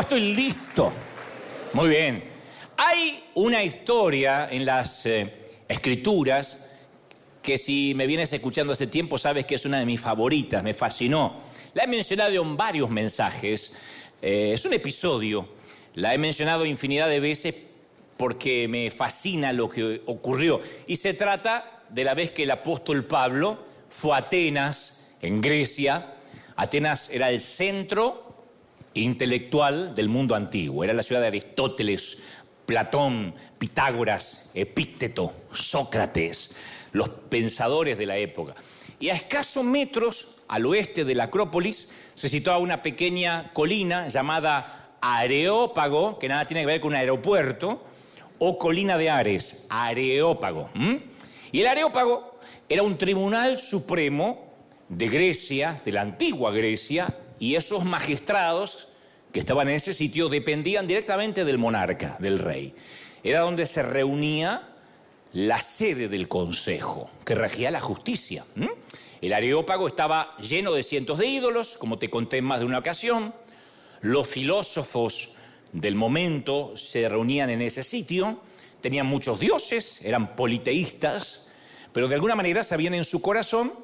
estoy listo. Muy bien. Hay una historia en las eh, escrituras que si me vienes escuchando hace tiempo sabes que es una de mis favoritas, me fascinó. La he mencionado en varios mensajes. Eh, es un episodio. La he mencionado infinidad de veces porque me fascina lo que ocurrió. Y se trata de la vez que el apóstol Pablo fue a Atenas, en Grecia, Atenas era el centro intelectual del mundo antiguo, era la ciudad de Aristóteles, Platón, Pitágoras, Epícteto, Sócrates, los pensadores de la época. Y a escasos metros al oeste de la Acrópolis se situaba una pequeña colina llamada Areópago, que nada tiene que ver con un aeropuerto, o colina de Ares, Areópago. Y el Areópago era un tribunal supremo de Grecia, de la antigua Grecia, y esos magistrados que estaban en ese sitio dependían directamente del monarca, del rey. Era donde se reunía la sede del consejo, que regía la justicia. El Areópago estaba lleno de cientos de ídolos, como te conté en más de una ocasión. Los filósofos del momento se reunían en ese sitio, tenían muchos dioses, eran politeístas, pero de alguna manera sabían en su corazón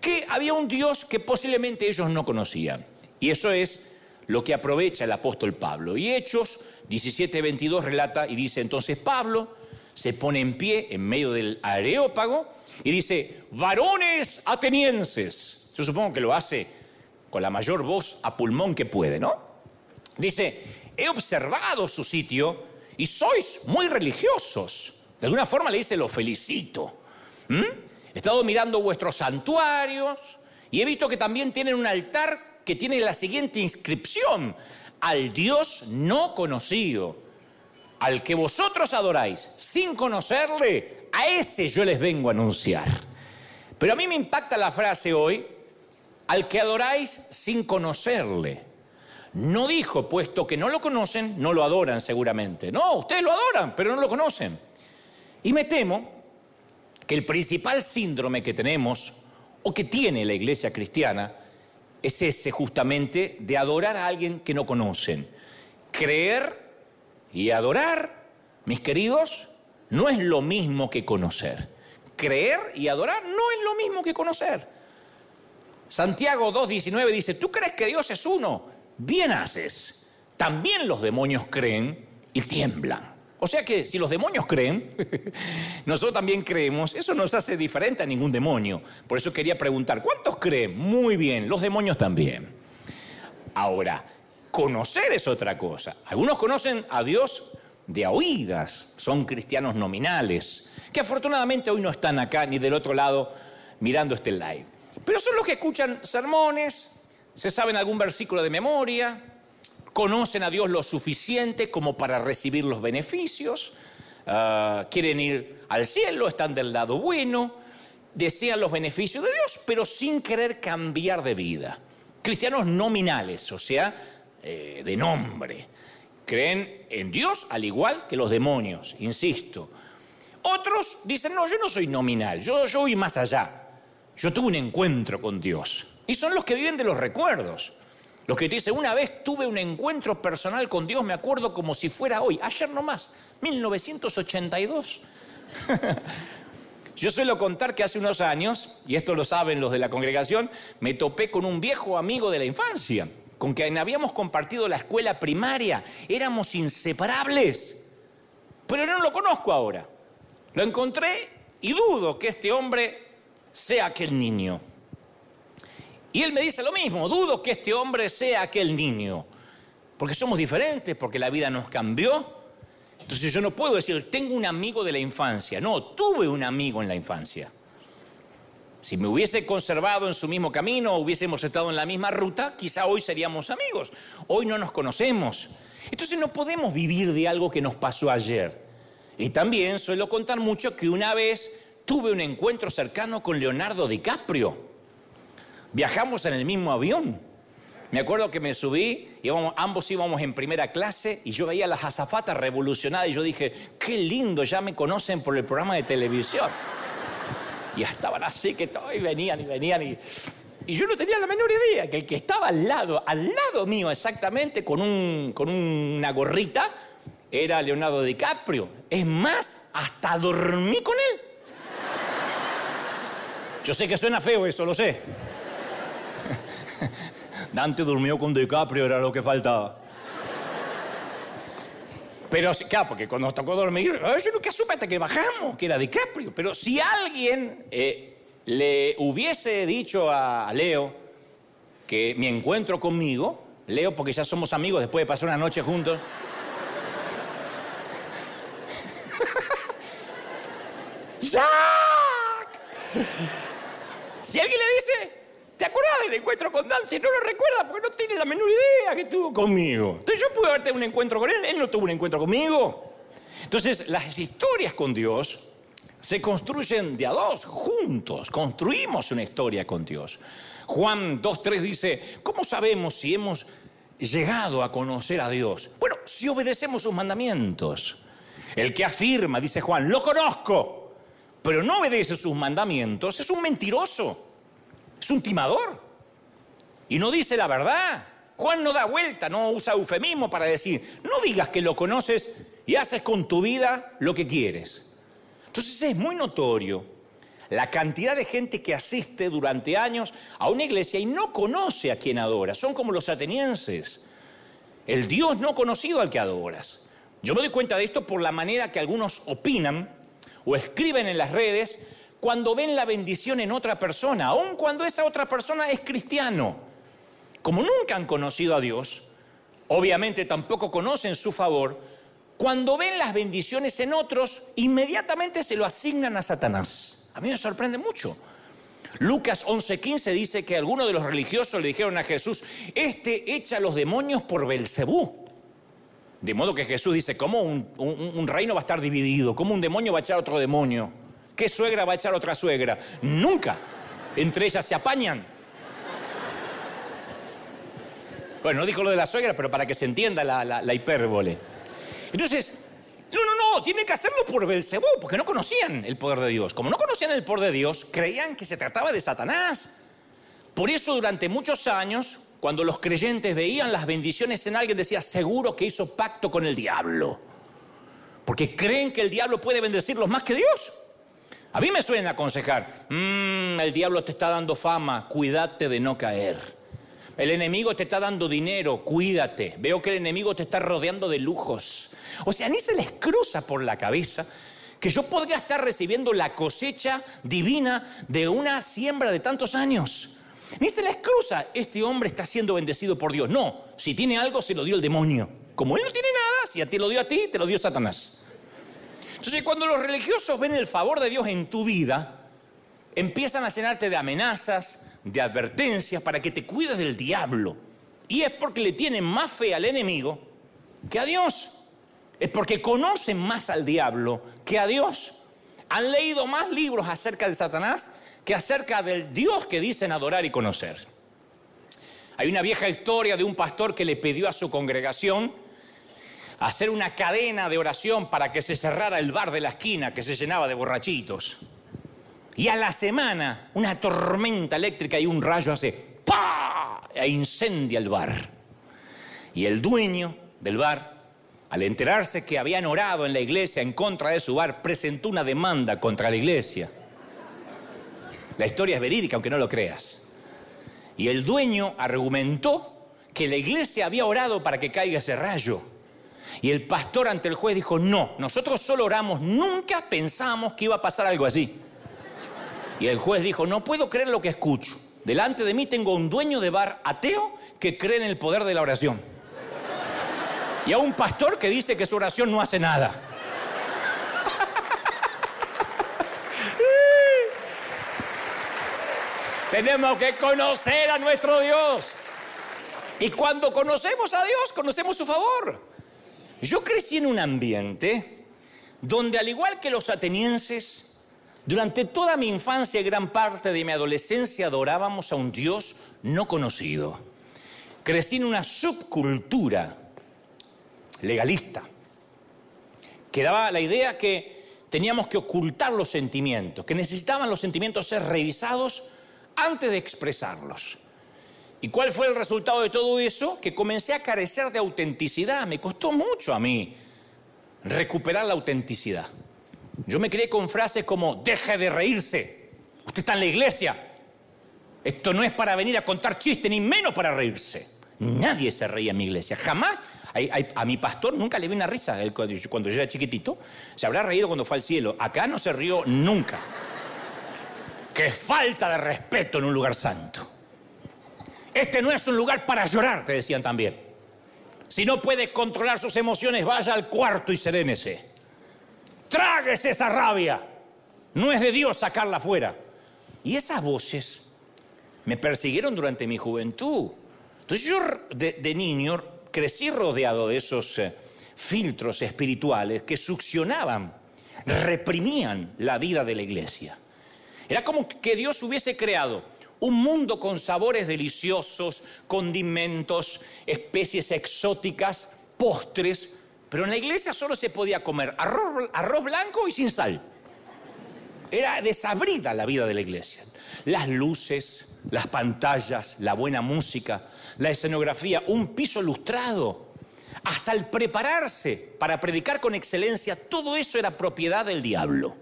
que había un Dios que posiblemente ellos no conocían. Y eso es lo que aprovecha el apóstol Pablo. Y Hechos 17:22 relata y dice entonces Pablo se pone en pie en medio del areópago y dice, varones atenienses. Yo supongo que lo hace con la mayor voz a pulmón que puede, ¿no? Dice, he observado su sitio y sois muy religiosos. De alguna forma le dice, lo felicito. He estado mirando vuestros santuarios y he visto que también tienen un altar que tiene la siguiente inscripción, al Dios no conocido, al que vosotros adoráis sin conocerle, a ese yo les vengo a anunciar. Pero a mí me impacta la frase hoy, al que adoráis sin conocerle. No dijo, puesto que no lo conocen, no lo adoran seguramente. No, ustedes lo adoran, pero no lo conocen. Y me temo que el principal síndrome que tenemos o que tiene la iglesia cristiana es ese justamente de adorar a alguien que no conocen. Creer y adorar, mis queridos, no es lo mismo que conocer. Creer y adorar no es lo mismo que conocer. Santiago 2.19 dice, ¿tú crees que Dios es uno? Bien haces. También los demonios creen y tiemblan. O sea que si los demonios creen, nosotros también creemos, eso nos hace diferente a ningún demonio. Por eso quería preguntar, ¿cuántos creen? Muy bien, los demonios también. Ahora, conocer es otra cosa. Algunos conocen a Dios de oídas, son cristianos nominales, que afortunadamente hoy no están acá ni del otro lado mirando este live. Pero son los que escuchan sermones, se saben algún versículo de memoria, conocen a Dios lo suficiente como para recibir los beneficios, ah, quieren ir al cielo, están del lado bueno, desean los beneficios de Dios, pero sin querer cambiar de vida. Cristianos nominales, o sea, eh, de nombre. Creen en Dios al igual que los demonios, insisto. Otros dicen, no, yo no soy nominal, yo, yo voy más allá. Yo tuve un encuentro con Dios. Y son los que viven de los recuerdos. Los que te dicen, una vez tuve un encuentro personal con Dios, me acuerdo como si fuera hoy, ayer nomás, 1982. Yo suelo contar que hace unos años, y esto lo saben los de la congregación, me topé con un viejo amigo de la infancia, con quien habíamos compartido la escuela primaria, éramos inseparables, pero no lo conozco ahora. Lo encontré y dudo que este hombre sea aquel niño. Y él me dice lo mismo, dudo que este hombre sea aquel niño, porque somos diferentes, porque la vida nos cambió. Entonces yo no puedo decir, tengo un amigo de la infancia. No, tuve un amigo en la infancia. Si me hubiese conservado en su mismo camino, hubiésemos estado en la misma ruta, quizá hoy seríamos amigos. Hoy no nos conocemos. Entonces no podemos vivir de algo que nos pasó ayer. Y también suelo contar mucho que una vez tuve un encuentro cercano con Leonardo DiCaprio. Viajamos en el mismo avión. Me acuerdo que me subí, íbamos, ambos íbamos en primera clase y yo veía las azafatas revolucionadas y yo dije, qué lindo, ya me conocen por el programa de televisión. Y estaban así que todos venían y venían y Y yo no tenía la menor idea que el que estaba al lado, al lado mío exactamente, con, un, con una gorrita, era Leonardo DiCaprio. Es más, hasta dormí con él. Yo sé que suena feo eso, lo sé. Dante durmió con DiCaprio, era lo que faltaba. Pero, claro, porque cuando nos tocó dormir, yo nunca supe hasta que bajamos que era DiCaprio. Pero si alguien eh, le hubiese dicho a Leo que mi encuentro conmigo, Leo, porque ya somos amigos después de pasar una noche juntos. ¡Jack! Si alguien le dice, ¿te acuerdas del encuentro con Dante? No lo recuerda porque no tiene la menor idea que tuvo conmigo. Entonces yo pude haber tenido un encuentro con él, él no tuvo un encuentro conmigo. Entonces las historias con Dios se construyen de a dos, juntos. Construimos una historia con Dios. Juan 2.3 dice, ¿cómo sabemos si hemos llegado a conocer a Dios? Bueno, si obedecemos sus mandamientos. El que afirma, dice Juan, lo conozco, pero no obedece sus mandamientos, es un mentiroso, es un timador. Y no dice la verdad. Juan no da vuelta, no usa eufemismo para decir, no digas que lo conoces y haces con tu vida lo que quieres. Entonces es muy notorio la cantidad de gente que asiste durante años a una iglesia y no conoce a quien adora. Son como los atenienses. El Dios no conocido al que adoras. Yo me doy cuenta de esto por la manera que algunos opinan o escriben en las redes cuando ven la bendición en otra persona, aun cuando esa otra persona es cristiano. Como nunca han conocido a Dios, obviamente tampoco conocen su favor, cuando ven las bendiciones en otros, inmediatamente se lo asignan a Satanás. A mí me sorprende mucho. Lucas 11:15 dice que algunos de los religiosos le dijeron a Jesús, este echa a los demonios por Belcebú. De modo que Jesús dice, ¿cómo un, un, reino va a estar dividido? ¿Cómo un demonio va a echar a otro demonio? ¿Qué suegra va a echar otra suegra? Nunca. Entre ellas se apañan. Bueno, no dijo lo de la suegra, pero para que se entienda la, la hipérbole. Entonces, no, no, no, tiene que hacerlo por Belcebú, porque no conocían el poder de Dios. Como no conocían el poder de Dios, creían que se trataba de Satanás. Por eso durante muchos años, cuando los creyentes veían las bendiciones en alguien, decía, seguro que hizo pacto con el diablo. Porque creen que el diablo puede bendecirlos más que Dios. A mí me suelen aconsejar, mmm, el diablo te está dando fama, cuídate de no caer. El enemigo te está dando dinero, cuídate. Veo que el enemigo te está rodeando de lujos. O sea, ni se les cruza por la cabeza que yo podría estar recibiendo la cosecha divina de una siembra de tantos años. Ni se les cruza, este hombre está siendo bendecido por Dios. No, si tiene algo se lo dio el demonio. Como él no tiene nada, si a ti lo dio a ti, te lo dio Satanás. Entonces cuando los religiosos ven el favor de Dios en tu vida, empiezan a llenarte de amenazas, de advertencias para que te cuides del diablo. Y es porque le tienen más fe al enemigo que a Dios. Es porque conocen más al diablo que a Dios. Han leído más libros acerca de Satanás que acerca del Dios que dicen adorar y conocer. Hay una vieja historia de un pastor que le pidió a su congregación hacer una cadena de oración para que se cerrara el bar de la esquina que se llenaba de borrachitos. Y a la semana, una tormenta eléctrica y un rayo hace ¡pa! e incendia el bar. Y el dueño del bar, al enterarse que habían orado en la iglesia en contra de su bar, presentó una demanda contra la iglesia. La historia es verídica, aunque no lo creas. Y el dueño argumentó que la iglesia había orado para que caiga ese rayo. Y el pastor ante el juez dijo, no, nosotros solo oramos, nunca pensamos que iba a pasar algo así. Y el juez dijo, no puedo creer lo que escucho. Delante de mí tengo un dueño de bar ateo que cree en el poder de la oración. Y a un pastor que dice que su oración no hace nada. Tenemos que conocer a nuestro Dios. Y cuando conocemos a Dios, conocemos su favor. Yo crecí en un ambiente donde, al igual que los atenienses, durante toda mi infancia y gran parte de mi adolescencia adorábamos a un Dios no conocido. Crecí en una subcultura legalista que daba la idea que teníamos que ocultar los sentimientos, que necesitaban los sentimientos ser revisados antes de expresarlos. ¿Y cuál fue el resultado de todo eso? Que comencé a carecer de autenticidad. Me costó mucho a mí recuperar la autenticidad. Yo me crié con frases como, deje de reírse, usted está en la iglesia. Esto no es para venir a contar chistes, ni menos para reírse. Nadie se reía en mi iglesia, jamás. a mi pastor nunca le vi una risa cuando yo era chiquitito. Se habrá reído cuando fue al cielo. Acá no se rió nunca. Qué falta de respeto en un lugar santo. Este no es un lugar para llorar, te decían también. Si no puede controlar sus emociones, vaya al cuarto y serénese. Tráguese esa rabia. No es de Dios sacarla fuera. Y esas voces me persiguieron durante mi juventud. Entonces yo de, niño crecí rodeado de esos eh, filtros espirituales que succionaban, reprimían la vida de la iglesia. Era como que Dios hubiese creado un mundo con sabores deliciosos, condimentos, especies exóticas, postres, pero en la iglesia solo se podía comer arroz, blanco y sin sal. Era desabrida la vida de la iglesia. Las luces, las pantallas, la buena música, la escenografía, un piso lustrado, hasta el prepararse para predicar con excelencia, todo eso era propiedad del diablo.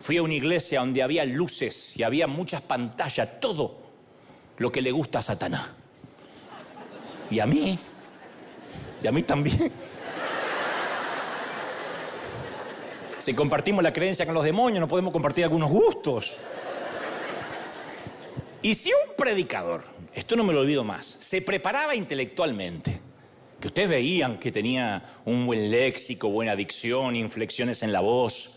Fui a una iglesia donde había luces y había muchas pantallas, todo lo que le gusta a Satanás. Y a mí, y a mí también. Si compartimos la creencia con los demonios, no podemos compartir algunos gustos. Y si un predicador, esto no me lo olvido más, se preparaba intelectualmente, que ustedes veían que tenía un buen léxico, buena dicción, inflexiones en la voz,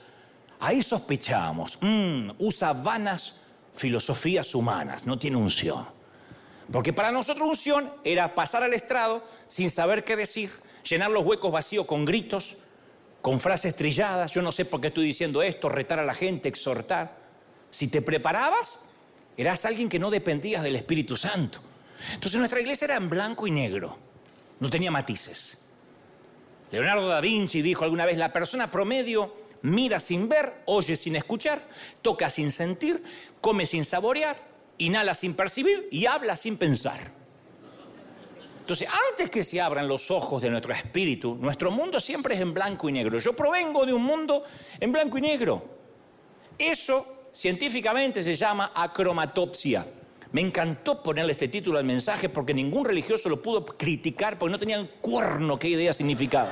Ahí sospechábamos, mm, usa vanas filosofías humanas, no tiene unción. Porque para nosotros unción era pasar al estrado sin saber qué decir, llenar los huecos vacíos con gritos, con frases trilladas, yo no sé por qué estoy diciendo esto, retar a la gente, exhortar. Si te preparabas, eras alguien que no dependías del Espíritu Santo. Entonces nuestra iglesia era en blanco y negro, no tenía matices. Leonardo da Vinci dijo alguna vez, la persona promedio mira sin ver, oye sin escuchar, toca sin sentir, come sin saborear, inhala sin percibir y habla sin pensar. Entonces, antes que se abran los ojos de nuestro espíritu, nuestro mundo siempre es en blanco y negro. Yo provengo de un mundo en blanco y negro. Eso científicamente se llama acromatopsia. Me encantó ponerle este título al mensaje porque ningún religioso lo pudo criticar porque no tenían cuerno qué idea significaba.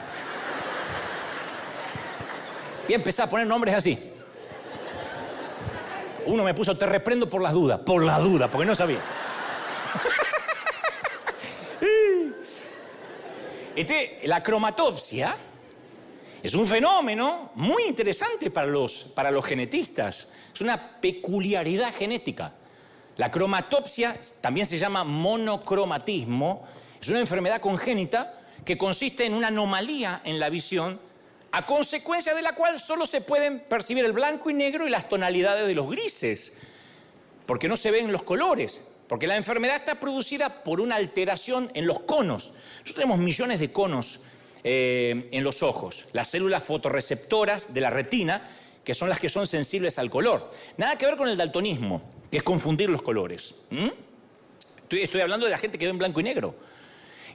Y empecé a poner nombres así. Uno me puso, te reprendo por las dudas, por la duda, porque no sabía. Este, la cromatopsia es un fenómeno muy interesante para los, para los genetistas. Es una peculiaridad genética. La cromatopsia también se llama monocromatismo. Es una enfermedad congénita que consiste en una anomalía en la visión a consecuencia de la cual solo se pueden percibir el blanco y negro y las tonalidades de los grises, porque no se ven los colores, porque la enfermedad está producida por una alteración en los conos. Nosotros tenemos millones de conos eh, en los ojos, las células fotorreceptoras de la retina, que son las que son sensibles al color. Nada que ver con el daltonismo, que es confundir los colores. Estoy, estoy hablando de la gente que ve en blanco y negro.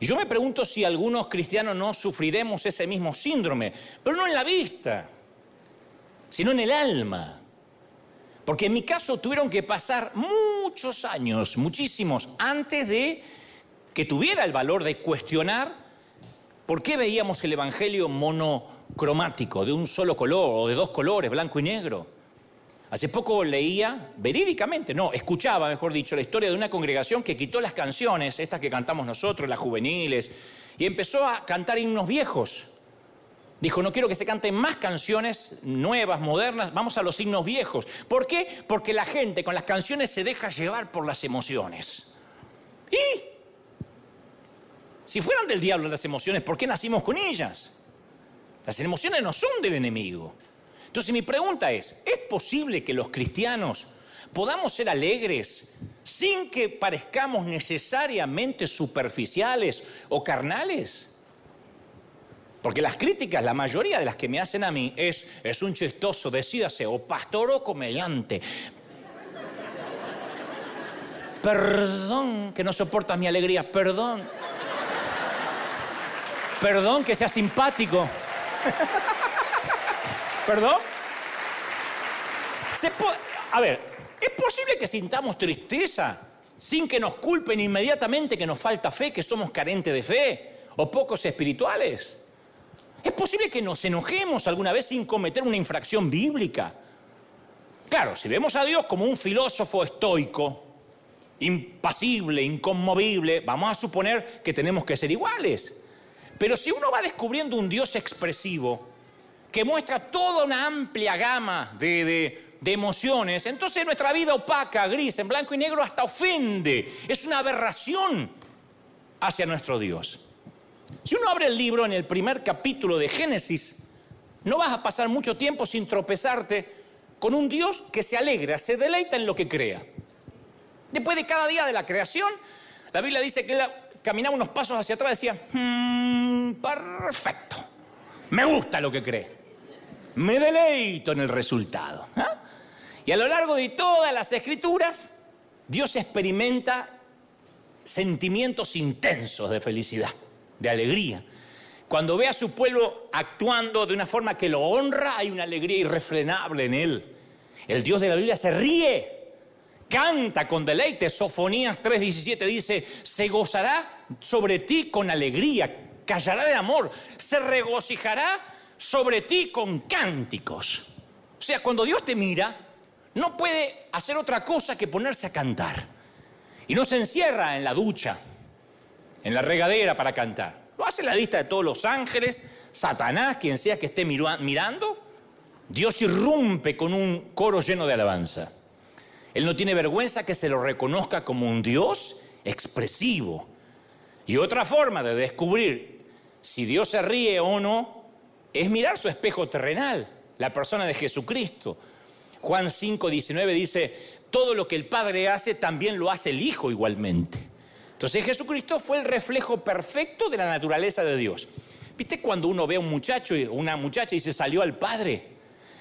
Y yo me pregunto si algunos cristianos no sufriremos ese mismo síndrome, pero no en la vista, sino en el alma. Porque en mi caso tuvieron que pasar muchos años, muchísimos, antes de que tuviera el valor de cuestionar por qué veíamos el Evangelio monocromático, de un solo color o de dos colores, blanco y negro. Hace poco leía, verídicamente, no, escuchaba, mejor dicho, la historia de una congregación que quitó las canciones, estas que cantamos nosotros, las juveniles, y empezó a cantar himnos viejos. Dijo, no quiero que se canten más canciones nuevas, modernas, vamos a los himnos viejos. ¿Por qué? Porque la gente con las canciones se deja llevar por las emociones. ¿Y? Si fueran del diablo las emociones, ¿por qué nacimos con ellas? Las emociones no son del enemigo. Entonces mi pregunta es, ¿es posible que los cristianos podamos ser alegres sin que parezcamos necesariamente superficiales o carnales? Porque las críticas, la mayoría de las que me hacen a mí es, es un chistoso, decídase, o pastor o comediante. Perdón que no soportas mi alegría, perdón. Perdón que sea simpático. ¿Perdón? A ver, ¿es posible que sintamos tristeza sin que nos culpen inmediatamente que nos falta fe, que somos carentes de fe o pocos espirituales? ¿Es posible que nos enojemos alguna vez sin cometer una infracción bíblica? Claro, si vemos a Dios como un filósofo estoico, impasible, inconmovible, vamos a suponer que tenemos que ser iguales. Pero si uno va descubriendo un Dios expresivo, que muestra toda una amplia gama de, emociones, entonces nuestra vida opaca, gris, en blanco y negro, hasta ofende. Es una aberración hacia nuestro Dios. Si uno abre el libro en el primer capítulo de Génesis, no vas a pasar mucho tiempo sin tropezarte con un Dios que se alegra, se deleita en lo que crea. Después de cada día de la creación, la Biblia dice que él caminaba unos pasos hacia atrás y decía, hmm, perfecto, me gusta lo que cree, me deleito en el resultado. ¿ah? Y a lo largo de todas las escrituras, Dios experimenta sentimientos intensos de felicidad, de alegría. Cuando ve a su pueblo actuando de una forma que lo honra, hay una alegría irrefrenable en él. El Dios de la Biblia se ríe, canta con deleite. Sofonías 3:17 dice, se gozará sobre ti con alegría, callará de amor, se regocijará sobre ti con cánticos. O sea, cuando Dios te mira, no puede hacer otra cosa que ponerse a cantar. Y no se encierra en la ducha, en la regadera para cantar. Lo hace la lista de todos los ángeles, Satanás, quien sea que esté mirando. Dios irrumpe con un coro lleno de alabanza. Él no tiene vergüenza que se lo reconozca como un Dios expresivo. Y otra forma de descubrir si Dios se ríe o no es mirar su espejo terrenal, la persona de Jesucristo. Juan 5, 19 dice, todo lo que el Padre hace también lo hace el Hijo igualmente. Entonces Jesucristo fue el reflejo perfecto de la naturaleza de Dios. ¿Viste cuando uno ve a un muchacho o una muchacha y se salió al Padre?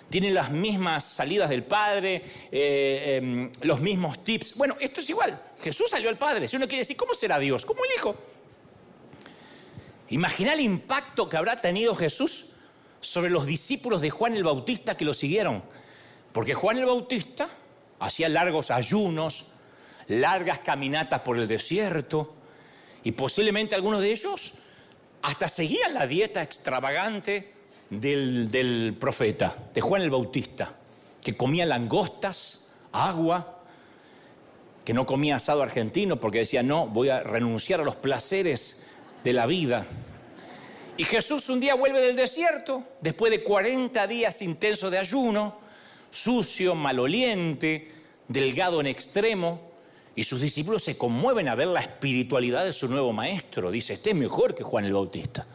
Tiene las mismas salidas del Padre, eh, em, los mismos tips. Bueno, esto es igual. Jesús salió al Padre. Si uno quiere decir, ¿cómo será Dios? Como el Hijo. Imagina el impacto que habrá tenido Jesús sobre los discípulos de Juan el Bautista que lo siguieron. Porque Juan el Bautista hacía largos ayunos, largas caminatas por el desierto y posiblemente algunos de ellos hasta seguían la dieta extravagante del, profeta, de Juan el Bautista, que comía langostas, agua, que no comía asado argentino porque decía, no, voy a renunciar a los placeres de la vida. Y Jesús un día vuelve del desierto, después de 40 días intensos de ayuno, sucio, maloliente, delgado en extremo, y sus discípulos se conmueven a ver la espiritualidad de su nuevo maestro. Dice, este es mejor que Juan el Bautista.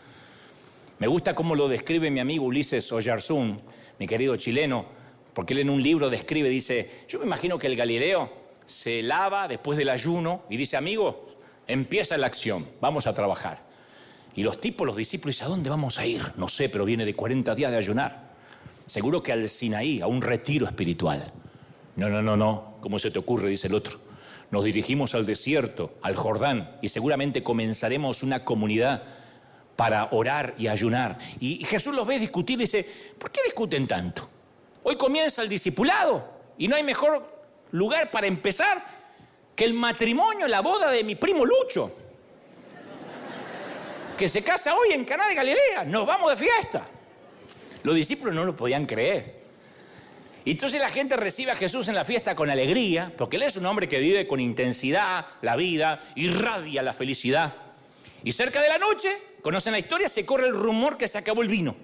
Me gusta cómo lo describe mi amigo Ulises Oyarzún, mi querido chileno, porque él en un libro describe, dice, yo me imagino que el Galileo se lava después del ayuno y dice, amigo, empieza la acción, vamos a trabajar. Y los tipos, los discípulos, dicen, ¿a dónde vamos a ir? No sé, pero viene de 40 días de ayunar. Seguro que al Sinaí, a un retiro espiritual. No, no, no, no, ¿cómo se te ocurre? Dice el otro nos dirigimos al desierto, al Jordán, y seguramente comenzaremos una comunidad para orar y ayunar. Y Jesús los ve discutir y dice, ¿por qué discuten tanto? Hoy comienza el discipulado y no hay mejor lugar para empezar que el matrimonio, la boda de mi primo Lucho, que se casa hoy en Caná de Galilea. Nos vamos de fiesta. Los discípulos no lo podían creer. Y entonces la gente recibe a Jesús en la fiesta con alegría, porque Él es un hombre que vive con intensidad la vida, irradia la felicidad. Y cerca de la noche, conocen la historia, se corre el rumor que se acabó el vino.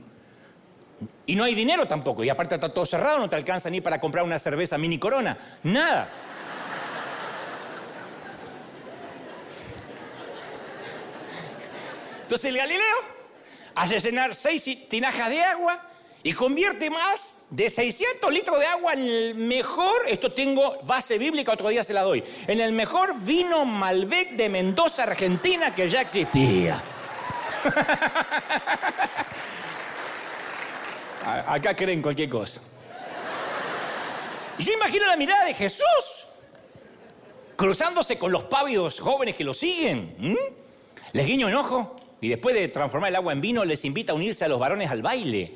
Y no hay dinero tampoco, y aparte está todo cerrado, no te alcanza ni para comprar una cerveza mini corona, nada. Entonces el Galileo hace llenar seis tinajas de agua y convierte más de 600 litros de agua en el mejor, esto tengo base bíblica, otro día se la doy, en el mejor vino Malbec de Mendoza, Argentina, que ya existía. Acá creen cualquier cosa. Y yo imagino la mirada de Jesús. cruzándose con los pávidos jóvenes que lo siguen. Les guiño un ojo y después de transformar el agua en vino les invita a unirse a los varones al baile.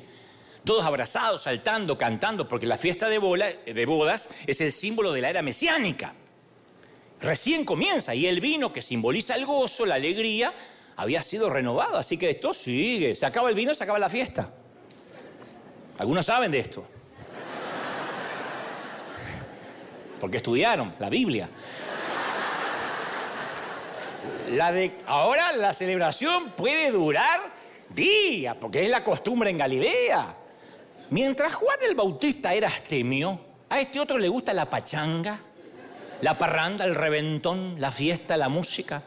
Todos abrazados, saltando, cantando, porque la fiesta de, bodas es el símbolo de la era mesiánica. Recién comienza y el vino que simboliza el gozo, la alegría, había sido renovado. Así que esto sigue. Se acaba el vino, se acaba la fiesta. Algunos saben de esto. Porque estudiaron la Biblia. De, ahora la celebración puede durar días, porque es la costumbre en Galilea. Mientras Juan el Bautista era astemio, a este otro le gusta la pachanga, la parranda, el reventón, la fiesta, la música.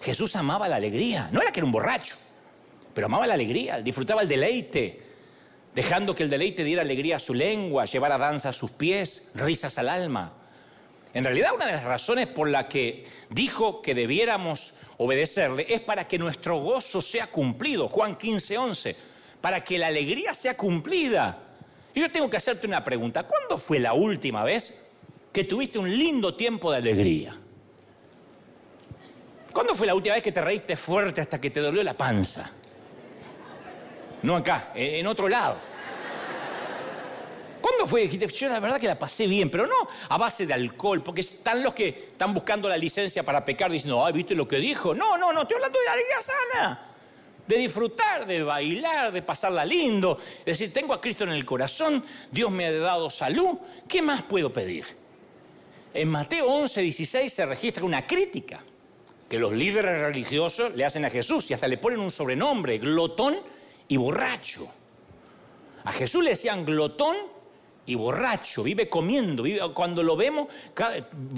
Jesús amaba la alegría. No era que era un borracho, pero amaba la alegría, disfrutaba el deleite, dejando que el deleite diera alegría a su lengua, llevara danza a sus pies, risas al alma. En realidad, una de las razones por la que dijo que debiéramos obedecerle es para que nuestro gozo sea cumplido. Juan 15, 11. Para que la alegría sea cumplida. Y yo tengo que hacerte una pregunta. ¿Cuándo fue la última vez que tuviste un lindo tiempo de alegría? ¿Cuándo fue la última vez que te reíste fuerte hasta que te dolió la panza? No acá, en otro lado. ¿Cuándo fue? Dijiste, yo la verdad que la pasé bien, pero no a base de alcohol, porque están los que están buscando la licencia para pecar diciendo, ay, ¿viste lo que dijo? No, no, no, estoy hablando de alegría sana. De disfrutar, de bailar, de pasarla lindo. Es decir, tengo a Cristo en el corazón, Dios me ha dado salud, ¿qué más puedo pedir? En Mateo 11, 16 se registra una crítica que los líderes religiosos le hacen a Jesús y hasta le ponen un sobrenombre, glotón y borracho. A Jesús le decían glotón y borracho, vive comiendo. cuando lo vemos,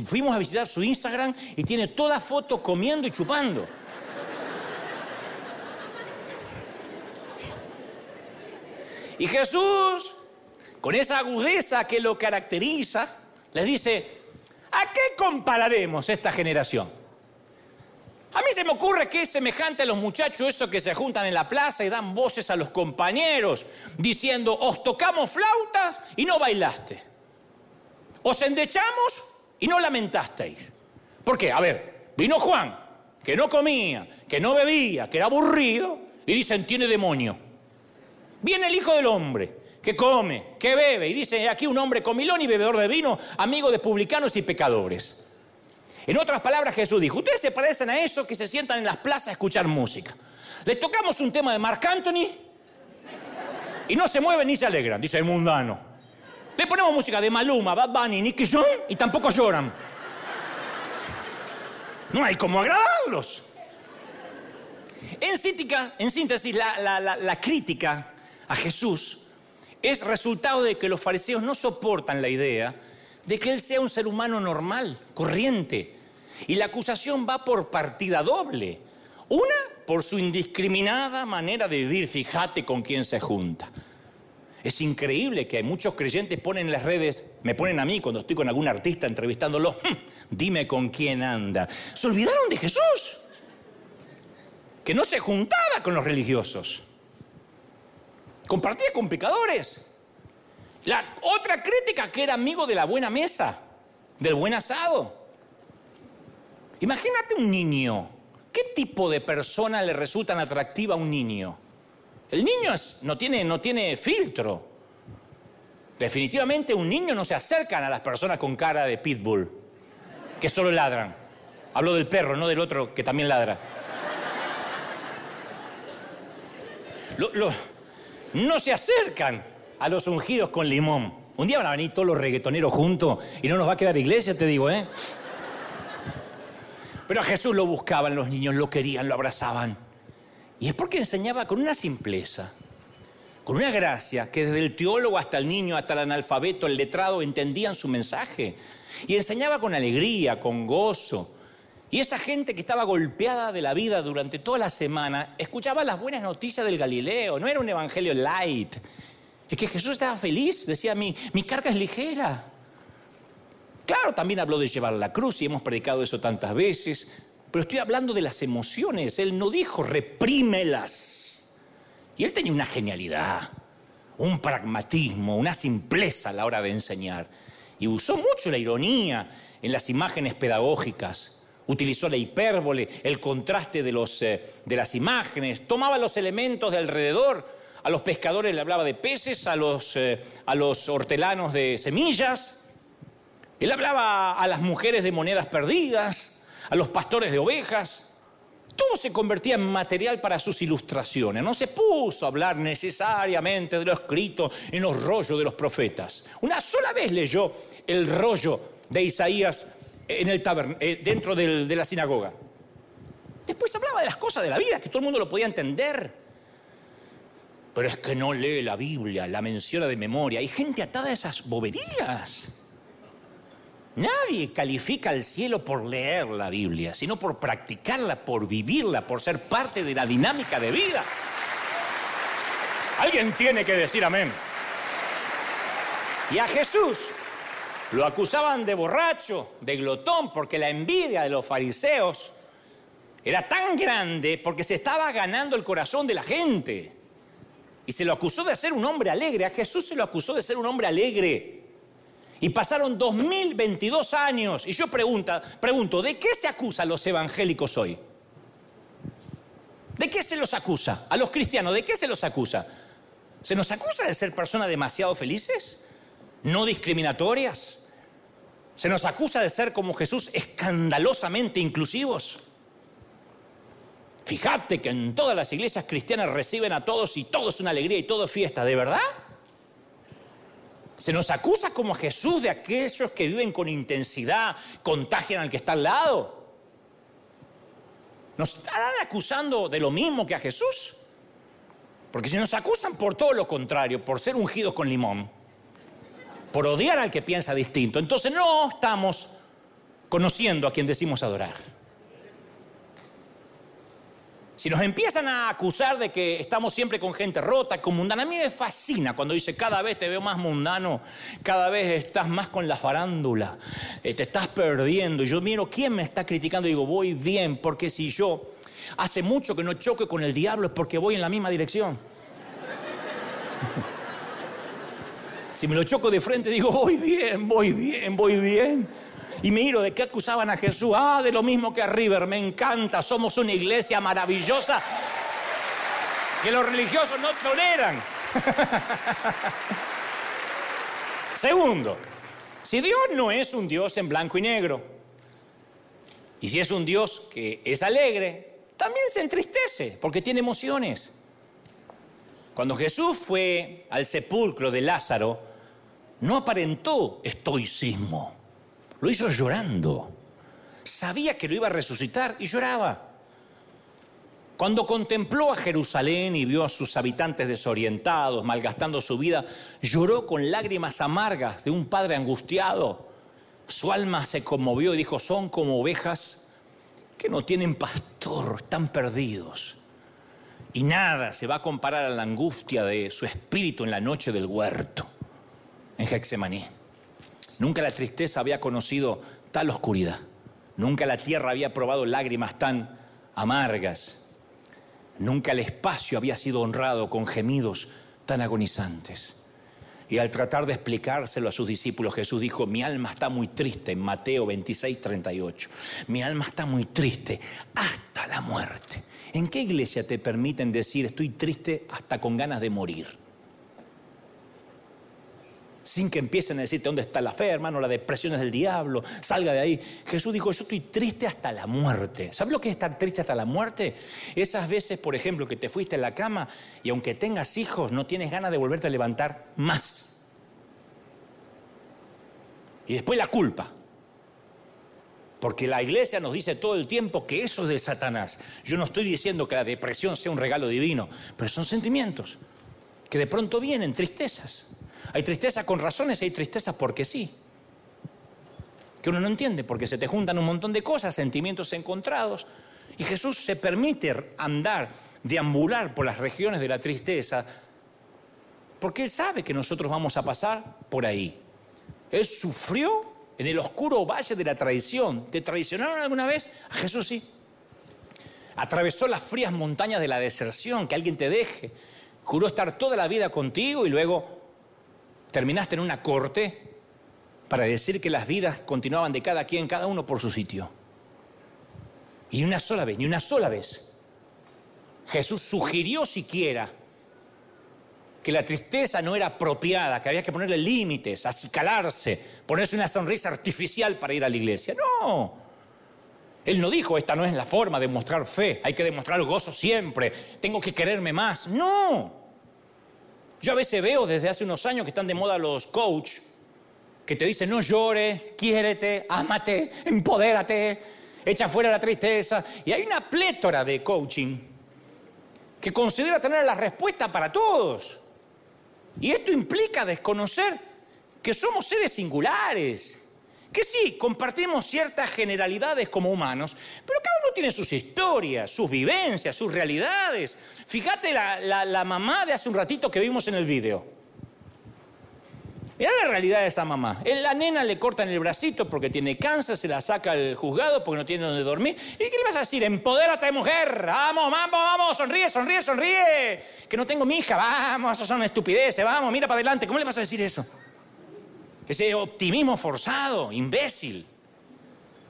fuimos a visitar su Instagram y tiene toda foto comiendo y chupando. Y Jesús, con esa agudeza que lo caracteriza, les dice, ¿a qué compararemos esta generación? A mí se me ocurre que es semejante a los muchachos esos que se juntan en la plaza y dan voces a los compañeros diciendo, os tocamos flautas y no bailaste. Os endechamos y no lamentasteis. ¿Por qué? A ver, vino Juan, que no comía, que no bebía, que era aburrido, y dicen, tiene demonio. Viene el Hijo del Hombre, que come, que bebe, y dice, aquí un hombre comilón y bebedor de vino, amigo de publicanos y pecadores. En otras palabras, Jesús dijo, ustedes se parecen a esos que se sientan en las plazas a escuchar música. Les tocamos un tema de Marc Anthony y no se mueven ni se alegran, dice el mundano. Le ponemos música de Maluma, Bad Bunny, Nicky John y tampoco lloran. No hay como agradarlos. En, en síntesis, la crítica a Jesús es resultado de que los fariseos no soportan la idea de que él sea un ser humano normal, corriente. Y la acusación va por partida doble. Una, por su indiscriminada manera de vivir, fíjate con quién se junta. Es increíble que muchos creyentes ponen en las redes, me ponen a mí cuando estoy con algún artista entrevistándolo, hm, dime con quién anda. Se olvidaron de Jesús, que no se juntaba con los religiosos, compartía con pecadores. La otra crítica que era amigo de la buena mesa, del buen asado. Imagínate un niño. ¿Qué tipo de persona le resulta atractiva a un niño? El niño no, tiene, no tiene filtro. Definitivamente un niño no se acerca a las personas con cara de pitbull, que solo ladran. Hablo del perro, no del otro que también ladra. no se acercan a los ungidos con limón. Un día van a venir todos los reggaetoneros juntos y no nos va a quedar iglesia, te digo, ¿eh? Pero a Jesús lo buscaban los niños, lo querían, lo abrazaban. Y es porque enseñaba con una simpleza, con una gracia, que desde el teólogo hasta el niño, hasta el analfabeto, el letrado, entendían su mensaje. Y enseñaba con alegría, con gozo. Y esa gente que estaba golpeada de la vida durante toda la semana, escuchaba las buenas noticias del Galileo. No era un evangelio light, es que Jesús estaba feliz, decía, mi, mi carga es ligera. Claro, también habló de llevar la cruz y hemos predicado eso tantas veces, pero estoy hablando de las emociones. Él no dijo reprímelas. Y él tenía una genialidad, un pragmatismo, una simpleza a la hora de enseñar. y usó mucho la ironía en las imágenes pedagógicas. Utilizó la hipérbole, el contraste de, los, eh, de las imágenes, tomaba los elementos de alrededor. A los pescadores le hablaba de peces, a los, eh, a los hortelanos de semillas. Él hablaba a las mujeres de monedas perdidas, a los pastores de ovejas. Todo se convertía en material para sus ilustraciones. No se puso a hablar necesariamente de lo escrito en los rollos de los profetas. Una sola vez leyó el rollo de Isaías en el eh, dentro de la sinagoga. Después hablaba de las cosas de la vida, que todo el mundo lo podía entender. Pero es que no lee la Biblia, la menciona de memoria. Hay gente atada a esas boberías. Nadie califica al cielo por leer la Biblia, sino por practicarla, por vivirla, por ser parte de la dinámica de vida. Alguien tiene que decir amén. Y a Jesús lo acusaban de borracho, de glotón, porque la envidia de los fariseos era tan grande porque se estaba ganando el corazón de la gente. Y se lo acusó de ser un hombre alegre. A Jesús se lo acusó de ser un hombre alegre. Y pasaron 2022 años. Y yo pregunta, pregunto, ¿de qué se acusa a los evangélicos hoy? ¿De qué se los acusa? A los cristianos, ¿de qué se los acusa? ¿Se nos acusa de ser personas demasiado felices? ¿No discriminatorias? ¿Se nos acusa de ser como Jesús escandalosamente inclusivos? Fíjate que en todas las iglesias cristianas reciben a todos y todo es una alegría y todo es fiesta, ¿de verdad? Se nos acusa como a Jesús de aquellos que viven con intensidad, contagian al que está al lado. ¿Nos estarán acusando de lo mismo que a Jesús? Porque si nos acusan por todo lo contrario, por ser ungidos con limón, por odiar al que piensa distinto, entonces no estamos conociendo a quien decimos adorar. Si nos empiezan a acusar de que estamos siempre con gente rota, con mundana, a mí me fascina cuando dice cada vez te veo más mundano, cada vez estás más con la farándula, eh, te estás perdiendo. Yo miro quién me está criticando y digo, voy bien, porque si yo hace mucho que no choque con el diablo es porque voy en la misma dirección. si me lo choco de frente digo, voy bien, voy bien, voy bien. Y miro de qué acusaban a Jesús. Ah, de lo mismo que a River. Me encanta. Somos una iglesia maravillosa que los religiosos no toleran. Segundo, si Dios no es un Dios en blanco y negro, y si es un Dios que es alegre, también se entristece porque tiene emociones. Cuando Jesús fue al sepulcro de Lázaro, no aparentó estoicismo. Lo hizo llorando. Sabía que lo iba a resucitar y lloraba. Cuando contempló a Jerusalén y vio a sus habitantes desorientados, malgastando su vida, lloró con lágrimas amargas de un padre angustiado. Su alma se conmovió y dijo, son como ovejas que no tienen pastor, están perdidos. Y nada se va a comparar a la angustia de su espíritu en la noche del huerto, en Hexemaní. Nunca la tristeza había conocido tal oscuridad. Nunca la tierra había probado lágrimas tan amargas. Nunca el espacio había sido honrado con gemidos tan agonizantes. Y al tratar de explicárselo a sus discípulos, Jesús dijo, mi alma está muy triste, en Mateo 26, 38. Mi alma está muy triste hasta la muerte. ¿En qué iglesia te permiten decir, estoy triste hasta con ganas de morir? Sin que empiecen a decirte dónde está la fe, hermano, la depresión es del diablo, salga de ahí. Jesús dijo, yo estoy triste hasta la muerte. ¿Sabes lo que es estar triste hasta la muerte? Esas veces, por ejemplo, que te fuiste en la cama y aunque tengas hijos, no tienes ganas de volverte a levantar más. Y después la culpa. Porque la iglesia nos dice todo el tiempo que eso es de Satanás. Yo no estoy diciendo que la depresión sea un regalo divino, pero son sentimientos que de pronto vienen, tristezas. Hay tristeza con razones y hay tristeza porque sí. Que uno no entiende, porque se te juntan un montón de cosas, sentimientos encontrados. Y Jesús se permite andar, deambular por las regiones de la tristeza, porque Él sabe que nosotros vamos a pasar por ahí. Él sufrió en el oscuro valle de la traición. ¿Te traicionaron alguna vez? A Jesús sí. Atravesó las frías montañas de la deserción, que alguien te deje. Juró estar toda la vida contigo y luego terminaste en una corte para decir que las vidas continuaban de cada quien, cada uno por su sitio. Y una sola vez, ni una sola vez, Jesús sugirió siquiera que la tristeza no era apropiada, que había que ponerle límites, acicalarse, ponerse una sonrisa artificial para ir a la iglesia. No. Él no dijo, esta no es la forma de mostrar fe, hay que demostrar gozo siempre, tengo que quererme más. No. Yo a veces veo desde hace unos años que están de moda los coach, que te dicen no llores, quiérete, ámate, empodérate, echa fuera la tristeza. Y hay una plétora de coaching que considera tener la respuesta para todos. Y esto implica desconocer que somos seres singulares, que sí, compartimos ciertas generalidades como humanos, pero cada uno tiene sus historias, sus vivencias, sus realidades. Fíjate la, mamá de hace un ratito que vimos en el video. Mira la realidad de esa mamá. La nena le cortan el bracito porque tiene cáncer, se la saca al juzgado porque no tiene donde dormir. ¿Y qué le vas a decir? Empodérate, mujer. Vamos, vamos, vamos, sonríe, sonríe, sonríe. Que no tengo mi hija, vamos, eso son estupideces, vamos, mira para adelante. ¿Cómo le vas a decir eso? Ese optimismo forzado, imbécil.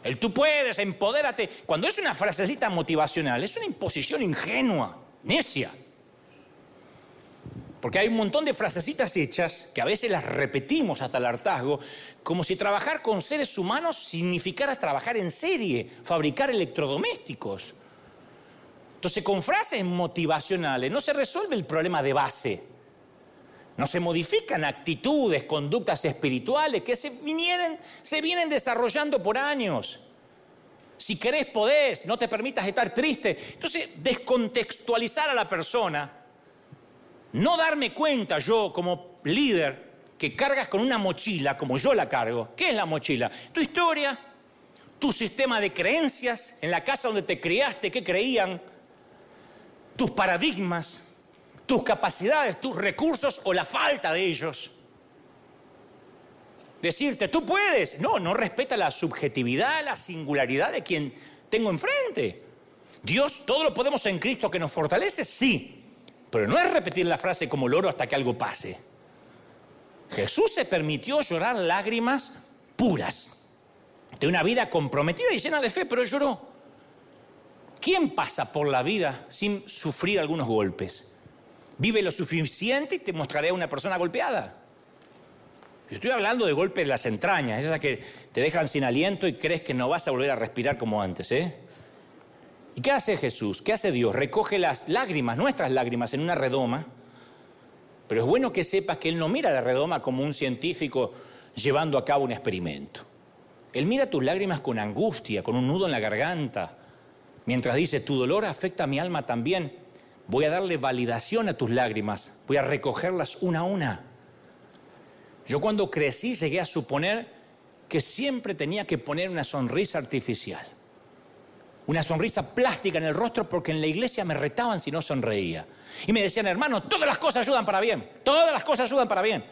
El tú puedes, empodérate. Cuando es una frasecita motivacional, es una imposición ingenua, necia. Porque hay un montón de frasecitas hechas que a veces las repetimos hasta el hartazgo, como si trabajar con seres humanos significara trabajar en serie, fabricar electrodomésticos. Entonces, con frases motivacionales no se resuelve el problema de base. No se modifican actitudes, conductas espirituales que se, se vienen desarrollando por años. Si querés, podés, no te permitas estar triste. Entonces, descontextualizar a la persona, no darme cuenta yo como líder que cargas con una mochila como yo la cargo. ¿Qué es la mochila? Tu historia, tu sistema de creencias, en la casa donde te criaste, qué creían, tus paradigmas, tus capacidades, tus recursos o la falta de ellos. Decirte, tú puedes. No, no respeta la subjetividad, la singularidad de quien tengo enfrente. Dios, todo lo podemos en Cristo que nos fortalece, sí. Pero no es repetir la frase como loro hasta que algo pase. Jesús se permitió llorar lágrimas puras de una vida comprometida y llena de fe, pero lloró. ¿Quién pasa por la vida sin sufrir algunos golpes? Vive lo suficiente y te mostraré a una persona golpeada. Estoy hablando de golpes de las entrañas, esas que te dejan sin aliento y crees que no vas a volver a respirar como antes, ¿eh? ¿Y qué hace Jesús? ¿Qué hace Dios? Recoge las lágrimas, nuestras lágrimas, en una redoma. Pero es bueno que sepas que Él no mira la redoma como un científico llevando a cabo un experimento. Él mira tus lágrimas con angustia, con un nudo en la garganta, mientras dice, tu dolor afecta a mi alma también. Voy a darle validación a tus lágrimas, voy a recogerlas una a una. Yo cuando crecí llegué a suponer que siempre tenía que poner una sonrisa artificial, una sonrisa plástica en el rostro porque en la iglesia me retaban si no sonreía. Y me decían, hermano, todas las cosas ayudan para bien, todas las cosas ayudan para bien.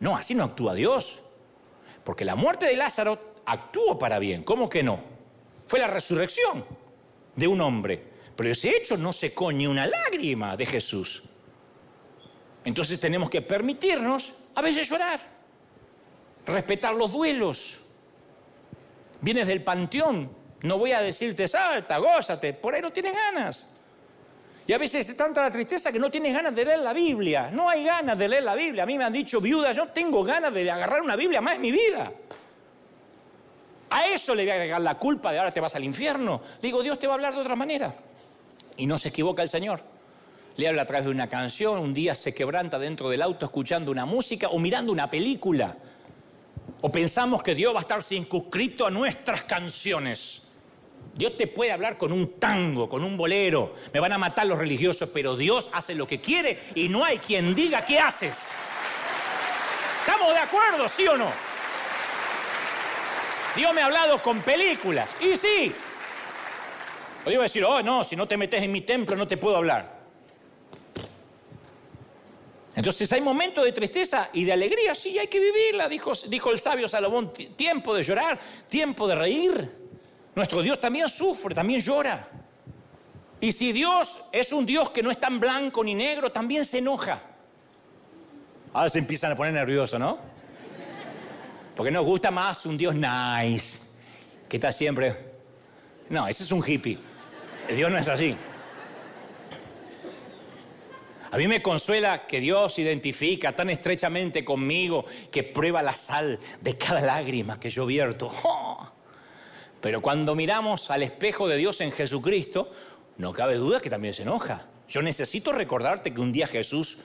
No, así no actúa Dios. Porque la muerte de Lázaro actuó para bien, ¿cómo que no? Fue la resurrección de un hombre. Pero ese hecho no secó ni una lágrima de Jesús. Entonces tenemos que permitirnos a veces llorar, respetar los duelos. Vienes del panteón, no voy a decirte salta, gózate, por ahí no tienes ganas. Y a veces es tanta la tristeza que no tienes ganas de leer la Biblia. No hay ganas de leer la Biblia. A mí me han dicho viudas, yo tengo ganas de agarrar una Biblia más en mi vida. A eso le voy a agregar la culpa de ahora te vas al infierno. Le digo, Dios te va a hablar de otra manera. Y no se equivoca el Señor. Le habla a través de una canción, un día se quebranta dentro del auto escuchando una música o mirando una película. O pensamos que Dios va a estar circunscrito a nuestras canciones. Dios te puede hablar con un tango, con un bolero. Me van a matar los religiosos, pero Dios hace lo que quiere y no hay quien diga qué haces. ¿Estamos de acuerdo, sí o no? Dios me ha hablado con películas. Y sí, o iba a decir, oh, no, si no te metes en mi templo no te puedo hablar. Entonces hay momentos de tristeza y de alegría, sí, hay que vivirla, dijo, el sabio Salomón, tiempo de llorar, tiempo de reír. Nuestro Dios también sufre, también llora. Y si Dios es un Dios que no es tan blanco ni negro, también se enoja. Ahora se empiezan a poner nerviosos, ¿no? Porque nos gusta más un Dios nice, que está siempre... No, ese es un hippie. Dios no es así. A mí me consuela que Dios identifica tan estrechamente conmigo que prueba la sal de cada lágrima que yo vierto. ¡Oh! Pero cuando miramos al espejo de Dios en Jesucristo, no cabe duda que también se enoja. Yo necesito recordarte que un día Jesús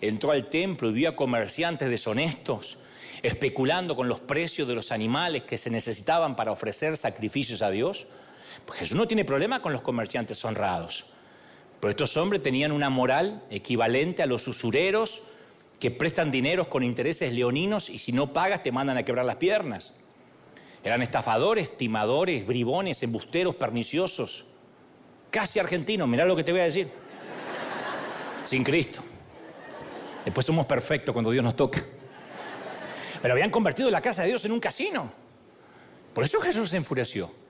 entró al templo y vio a comerciantes deshonestos especulando con los precios de los animales que se necesitaban para ofrecer sacrificios a Dios. Pues Jesús no tiene problema con los comerciantes honrados. Pero estos hombres tenían una moral equivalente a los usureros que prestan dineros con intereses leoninos y si no pagas te mandan a quebrar las piernas. Eran estafadores, timadores, bribones, embusteros, perniciosos. Casi argentinos, mirá lo que te voy a decir. Sin Cristo. Después somos perfectos cuando Dios nos toca. Pero habían convertido la casa de Dios en un casino. Por eso Jesús se enfureció.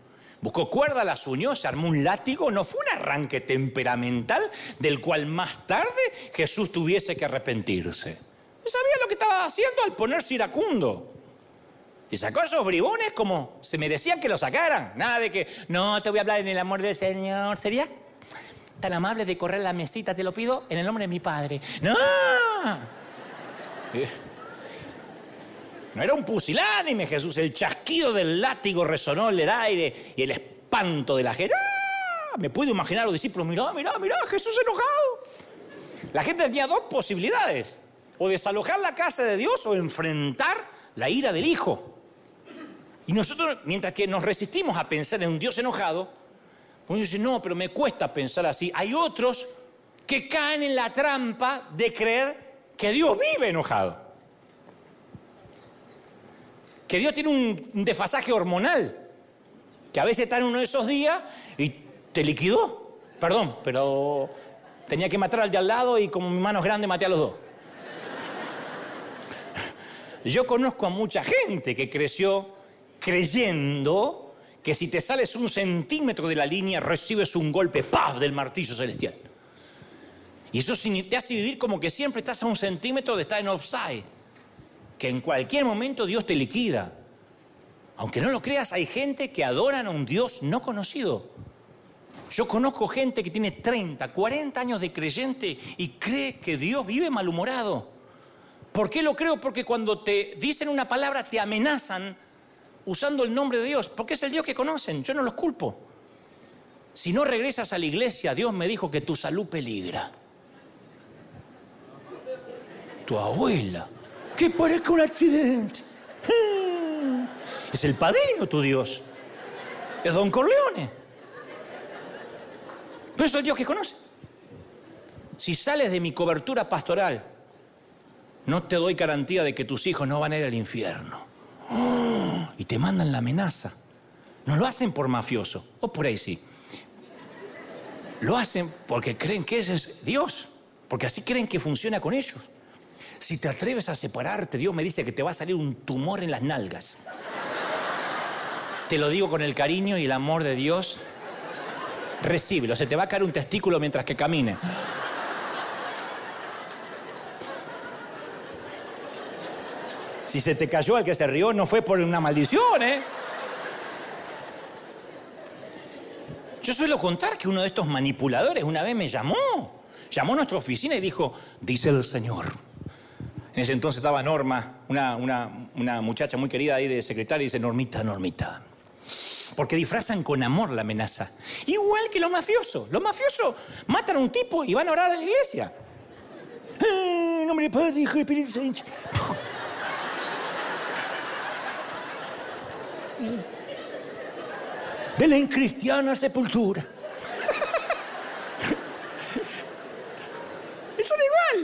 Buscó cuerda, las unió, se armó un látigo. No fue un arranque temperamental del cual más tarde Jesús tuviese que arrepentirse. sabía lo que estaba haciendo al ponerse iracundo. Y sacó esos bribones como se merecían que lo sacaran. Nada de que, no, te voy a hablar en el amor del Señor. ¿Sería tan amable de correr la mesita, te lo pido, en el nombre de mi Padre? ¡No! No era un pusilánime, Jesús. El chasquido del látigo resonó en el aire y el espanto de la gente. ¡Ah! Me puedo imaginar a los discípulos, mirá, mirá, mirá, Jesús enojado. La gente tenía dos posibilidades. O desalojar la casa de Dios o enfrentar la ira del Hijo. Y nosotros, mientras que nos resistimos a pensar en un Dios enojado, pues dicen, no, pero me cuesta pensar así. Hay otros que caen en la trampa de creer que Dios vive enojado que Dios tiene un desfasaje hormonal, que a veces está en uno de esos días y te liquidó. Perdón, pero tenía que matar al de al lado y como mi mano es grande maté a los dos. Yo conozco a mucha gente que creció creyendo que si te sales un centímetro de la línea recibes un golpe ¡paf! del martillo celestial. Y eso te hace vivir como que siempre estás a un centímetro de estar en offside que en cualquier momento Dios te liquida. Aunque no lo creas, hay gente que adoran a un Dios no conocido. Yo conozco gente que tiene 30, 40 años de creyente y cree que Dios vive malhumorado. ¿Por qué lo creo? Porque cuando te dicen una palabra te amenazan usando el nombre de Dios, porque es el Dios que conocen, yo no los culpo. Si no regresas a la iglesia, Dios me dijo que tu salud peligra. Tu abuela que parezca un accidente. Es el padrino tu Dios. Es Don Corleone. Pero es el Dios que conoce. Si sales de mi cobertura pastoral, no te doy garantía de que tus hijos no van a ir al infierno. y te mandan la amenaza. No lo hacen por mafioso, o por ahí sí. Lo hacen porque creen que ese es Dios, porque así creen que funciona con ellos. Si te atreves a separarte, Dios me dice que te va a salir un tumor en las nalgas. Te lo digo con el cariño y el amor de Dios. Recíbelo, se te va a caer un testículo mientras que camine. Si se te cayó el que se rió, no fue por una maldición, ¿eh? Yo suelo contar que uno de estos manipuladores una vez me llamó. Llamó a nuestra oficina y dijo, dice el Señor en ese entonces estaba Norma, una, muchacha muy querida ahí de secretaria, y dice, Normita, Normita. Porque disfrazan con amor la amenaza. Igual que los mafiosos. Los mafiosos matan a un tipo y van a orar a la iglesia. ¡Eh, nombre de Padre, Hijo y Espíritu Santo. Belén cristiana sepultura.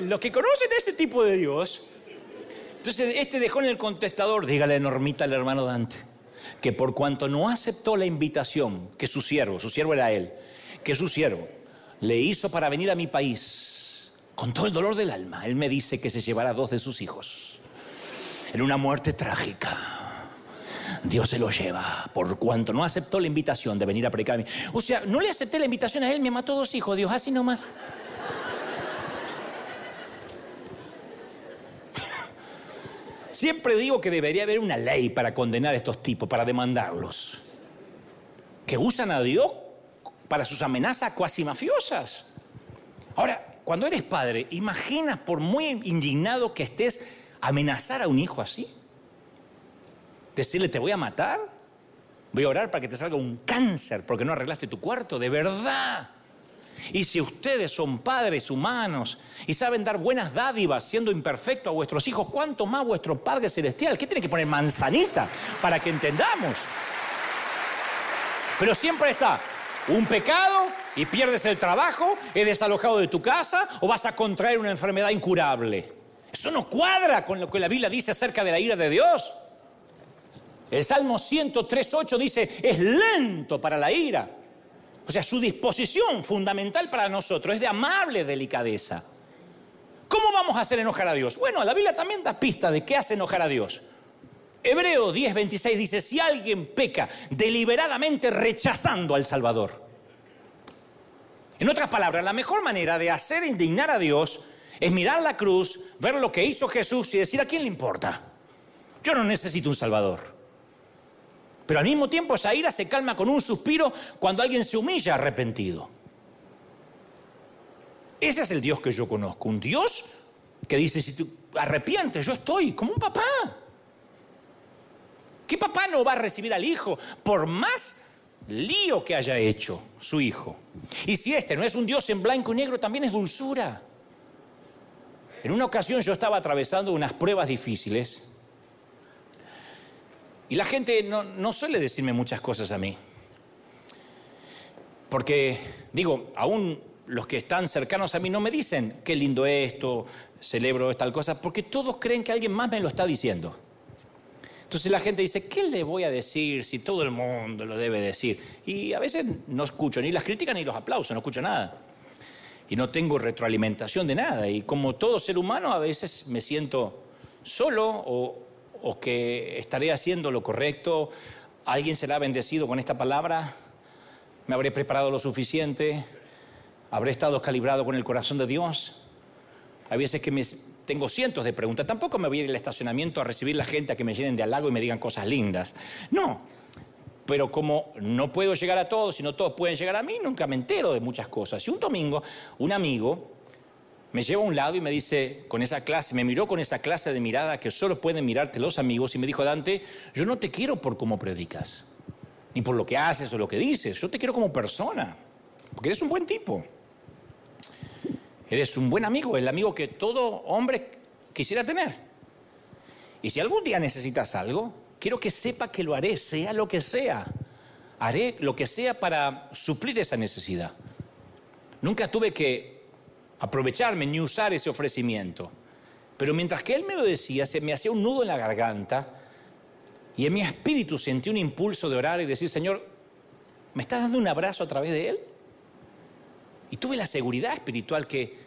Los que conocen ese tipo de Dios. Entonces, este dejó en el contestador, dígale Normita al hermano Dante, que por cuanto no aceptó la invitación que su siervo, su siervo era él, que su siervo le hizo para venir a mi país, con todo el dolor del alma, él me dice que se llevará dos de sus hijos en una muerte trágica. Dios se lo lleva por cuanto no aceptó la invitación de venir a predicar. O sea, no le acepté la invitación a él, me mató dos hijos, Dios, así nomás. Siempre digo que debería haber una ley para condenar a estos tipos, para demandarlos. Que usan a Dios para sus amenazas cuasi mafiosas. Ahora, cuando eres padre, imaginas, por muy indignado que estés, amenazar a un hijo así. Decirle, te voy a matar. Voy a orar para que te salga un cáncer porque no arreglaste tu cuarto. De verdad. Y si ustedes son padres humanos y saben dar buenas dádivas siendo imperfectos a vuestros hijos, ¿cuánto más vuestro Padre Celestial? ¿Qué tiene que poner manzanita para que entendamos? Pero siempre está un pecado y pierdes el trabajo, eres desalojado de tu casa o vas a contraer una enfermedad incurable. Eso no cuadra con lo que la Biblia dice acerca de la ira de Dios. El Salmo 103.8 dice, es lento para la ira o sea, su disposición fundamental para nosotros es de amable delicadeza. ¿Cómo vamos a hacer enojar a Dios? Bueno, la Biblia también da pista de qué hace enojar a Dios. Hebreo 10:26 dice, si alguien peca deliberadamente rechazando al Salvador. En otras palabras, la mejor manera de hacer indignar a Dios es mirar la cruz, ver lo que hizo Jesús y decir, ¿a quién le importa? Yo no necesito un Salvador. Pero al mismo tiempo esa ira se calma con un suspiro cuando alguien se humilla arrepentido. Ese es el Dios que yo conozco, un Dios que dice, si tú arrepientes, yo estoy como un papá. ¿Qué papá no va a recibir al hijo por más lío que haya hecho su hijo? Y si este no es un Dios en blanco y negro, también es dulzura. En una ocasión yo estaba atravesando unas pruebas difíciles y la gente no, suele decirme muchas cosas a mí. Porque, digo, aún los que están cercanos a mí no me dicen qué lindo esto, celebro tal cosa, porque todos creen que alguien más me lo está diciendo. Entonces la gente dice, ¿qué le voy a decir si todo el mundo lo debe decir? Y a veces no escucho ni las críticas ni los aplausos, no escucho nada. Y no tengo retroalimentación de nada. Y como todo ser humano, a veces me siento solo o, o que estaré haciendo lo correcto, alguien será bendecido con esta palabra, me habré preparado lo suficiente, habré estado calibrado con el corazón de Dios. Hay veces que me, tengo cientos de preguntas, tampoco me voy a ir al estacionamiento a recibir la gente a que me llenen de halago y me digan cosas lindas. No, pero como no puedo llegar a todos y no todos pueden llegar a mí, nunca me entero de muchas cosas. Y un domingo, un amigo me lleva a un lado y me dice, con esa clase, me miró con esa clase de mirada que solo pueden mirarte los amigos y me dijo, Dante, yo no te quiero por cómo predicas, ni por lo que haces o lo que dices, yo te quiero como persona, porque eres un buen tipo. Eres un buen amigo, el amigo que todo hombre quisiera tener. Y si algún día necesitas algo, quiero que sepa que lo haré, sea lo que sea. Haré lo que sea para suplir esa necesidad. Nunca tuve que aprovecharme ni usar ese ofrecimiento. Pero mientras que él me lo decía, se me hacía un nudo en la garganta y en mi espíritu sentí un impulso de orar y decir, Señor, ¿me estás dando un abrazo a través de él? Y tuve la seguridad espiritual que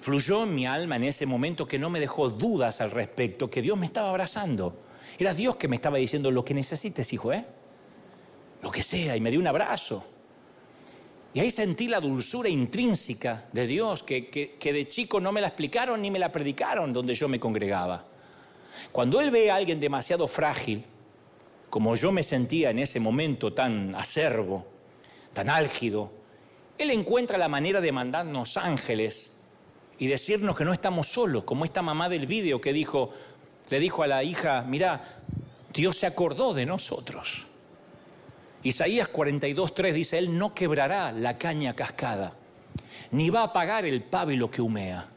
fluyó en mi alma en ese momento que no me dejó dudas al respecto, que Dios me estaba abrazando. Era Dios que me estaba diciendo lo que necesites, hijo, ¿eh? Lo que sea, y me dio un abrazo. Y ahí sentí la dulzura intrínseca de Dios, que, de chico no me la explicaron ni me la predicaron donde yo me congregaba. Cuando Él ve a alguien demasiado frágil, como yo me sentía en ese momento tan acervo, tan álgido, Él encuentra la manera de mandarnos ángeles y decirnos que no estamos solos, como esta mamá del vídeo que dijo, le dijo a la hija, mira, Dios se acordó de nosotros. Isaías 42.3 dice, Él no quebrará la caña cascada, ni va a apagar el pábilo que humea.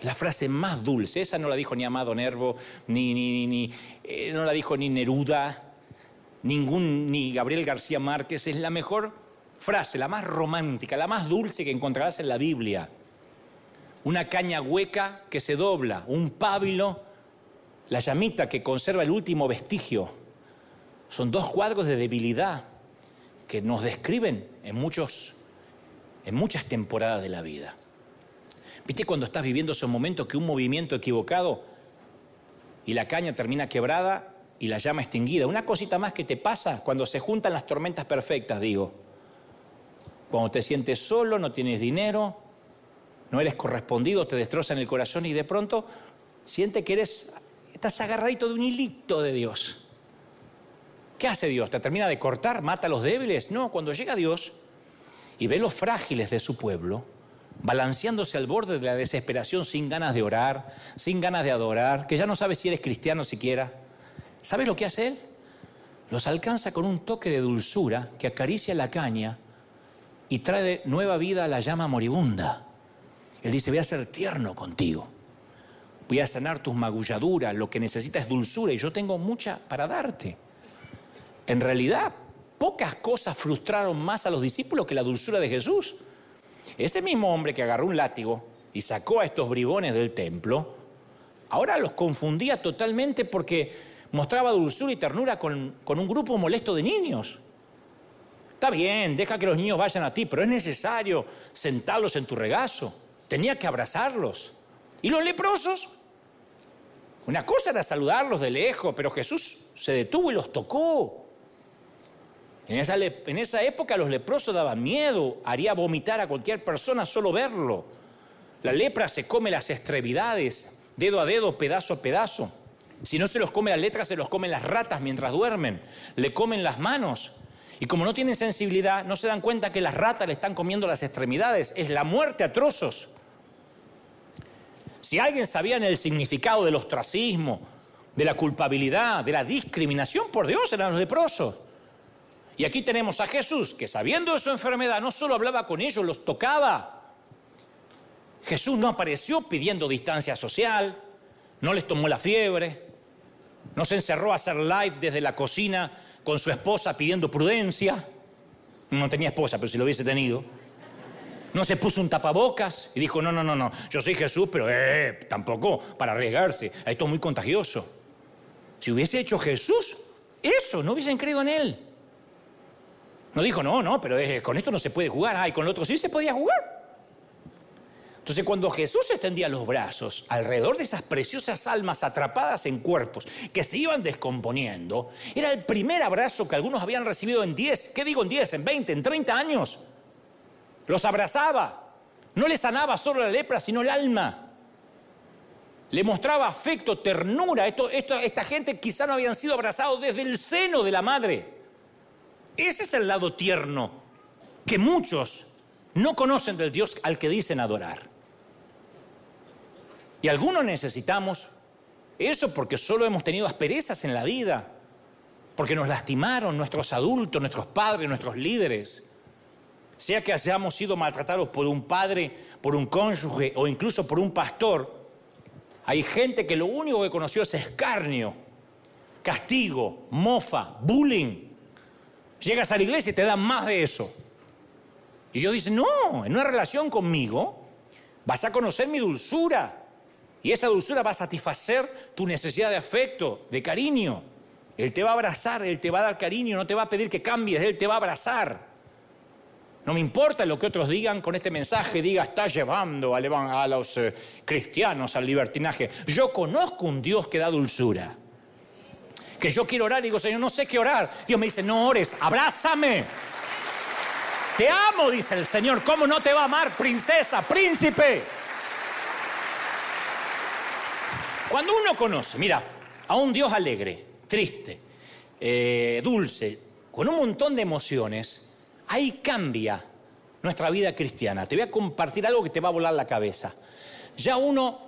La frase más dulce, esa no la dijo ni Amado Nervo, ni, ni, ni eh, no la dijo ni Neruda, ningún, ni Gabriel García Márquez, es la mejor frase, la más romántica, la más dulce que encontrarás en la Biblia. Una caña hueca que se dobla, un pábilo, la llamita que conserva el último vestigio son dos cuadros de debilidad que nos describen en, muchos, en muchas temporadas de la vida. ¿Viste cuando estás viviendo esos momentos que un movimiento equivocado y la caña termina quebrada y la llama extinguida? Una cosita más que te pasa cuando se juntan las tormentas perfectas, digo. Cuando te sientes solo, no tienes dinero, no eres correspondido, te destrozan el corazón y de pronto siente que eres estás agarradito de un hilito de Dios. ¿Qué hace Dios? ¿Te termina de cortar? ¿Mata a los débiles? No, cuando llega Dios y ve los frágiles de su pueblo, balanceándose al borde de la desesperación sin ganas de orar, sin ganas de adorar, que ya no sabe si eres cristiano siquiera, ¿sabes lo que hace Él? Los alcanza con un toque de dulzura que acaricia la caña y trae nueva vida a la llama moribunda. Él dice, voy a ser tierno contigo, voy a sanar tus magulladuras, lo que necesitas es dulzura y yo tengo mucha para darte. En realidad, pocas cosas frustraron más a los discípulos que la dulzura de Jesús. Ese mismo hombre que agarró un látigo y sacó a estos bribones del templo, ahora los confundía totalmente porque mostraba dulzura y ternura con, un grupo molesto de niños. Está bien, deja que los niños vayan a ti, pero es necesario sentarlos en tu regazo. Tenía que abrazarlos. ¿Y los leprosos? Una cosa era saludarlos de lejos, pero Jesús se detuvo y los tocó. En esa, en esa época los leprosos daban miedo, haría vomitar a cualquier persona solo verlo. La lepra se come las extremidades, dedo a dedo, pedazo a pedazo. Si no se los come la letra, se los comen las ratas mientras duermen. Le comen las manos. Y como no tienen sensibilidad, no se dan cuenta que las ratas le están comiendo las extremidades. Es la muerte a trozos. Si alguien sabía el significado del ostracismo, de la culpabilidad, de la discriminación, por Dios eran los leprosos. Y aquí tenemos a Jesús, que sabiendo de su enfermedad, no solo hablaba con ellos, los tocaba. Jesús no apareció pidiendo distancia social, no les tomó la fiebre, no se encerró a hacer live desde la cocina con su esposa pidiendo prudencia. No tenía esposa, pero si lo hubiese tenido. No se puso un tapabocas y dijo, no, no, no, no, yo soy Jesús, pero eh, tampoco para arriesgarse. Esto es muy contagioso. Si hubiese hecho Jesús, eso, no hubiesen creído en él. No dijo, no, no, pero con esto no se puede jugar. Ay, con lo otro sí se podía jugar. Entonces cuando Jesús extendía los brazos alrededor de esas preciosas almas atrapadas en cuerpos que se iban descomponiendo, era el primer abrazo que algunos habían recibido en 10, ¿qué digo en 10? En 20, en 30 años. Los abrazaba. No le sanaba solo la lepra, sino el alma. Le mostraba afecto, ternura. Esto, esta gente quizá no habían sido abrazados desde el seno de la madre. Ese es el lado tierno que muchos no conocen del Dios al que dicen adorar. Y algunos necesitamos eso porque solo hemos tenido asperezas en la vida, porque nos lastimaron nuestros adultos, nuestros padres, nuestros líderes. Sea que hayamos sido maltratados por un padre, por un cónyuge o incluso por un pastor, hay gente que lo único que conoció es escarnio, castigo, mofa, bullying. Llegas a la iglesia y te dan más de eso. Y Dios dice, no, en una relación conmigo vas a conocer mi dulzura. Y esa dulzura va a satisfacer tu necesidad de afecto, de cariño. Él te va a abrazar, Él te va a dar cariño, no te va a pedir que cambies, Él te va a abrazar. No me importa lo que otros digan con este mensaje, diga, está llevando a los eh, cristianos al libertinaje. Yo conozco un Dios que da dulzura que yo quiero orar y digo, Señor, no sé qué orar. Dios me dice, no ores, abrázame. Te amo, dice el Señor. ¿Cómo no te va a amar, princesa, príncipe? Cuando uno conoce, mira, a un Dios alegre, triste, eh, dulce, con un montón de emociones, ahí cambia nuestra vida cristiana. Te voy a compartir algo que te va a volar la cabeza. Ya uno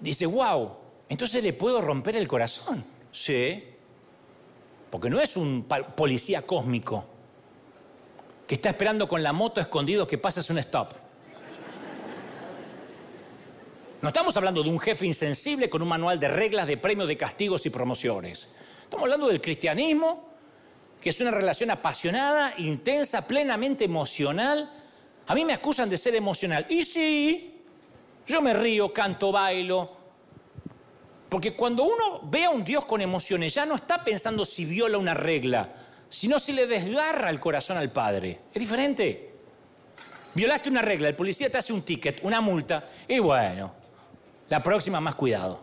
dice, wow, entonces le puedo romper el corazón. Sí, porque no es un policía cósmico que está esperando con la moto escondido que pases un stop. No estamos hablando de un jefe insensible con un manual de reglas, de premios, de castigos y promociones. Estamos hablando del cristianismo, que es una relación apasionada, intensa, plenamente emocional. A mí me acusan de ser emocional. Y sí, yo me río, canto, bailo, porque cuando uno ve a un Dios con emociones, ya no está pensando si viola una regla, sino si le desgarra el corazón al Padre. Es diferente. Violaste una regla, el policía te hace un ticket, una multa, y bueno, la próxima más cuidado.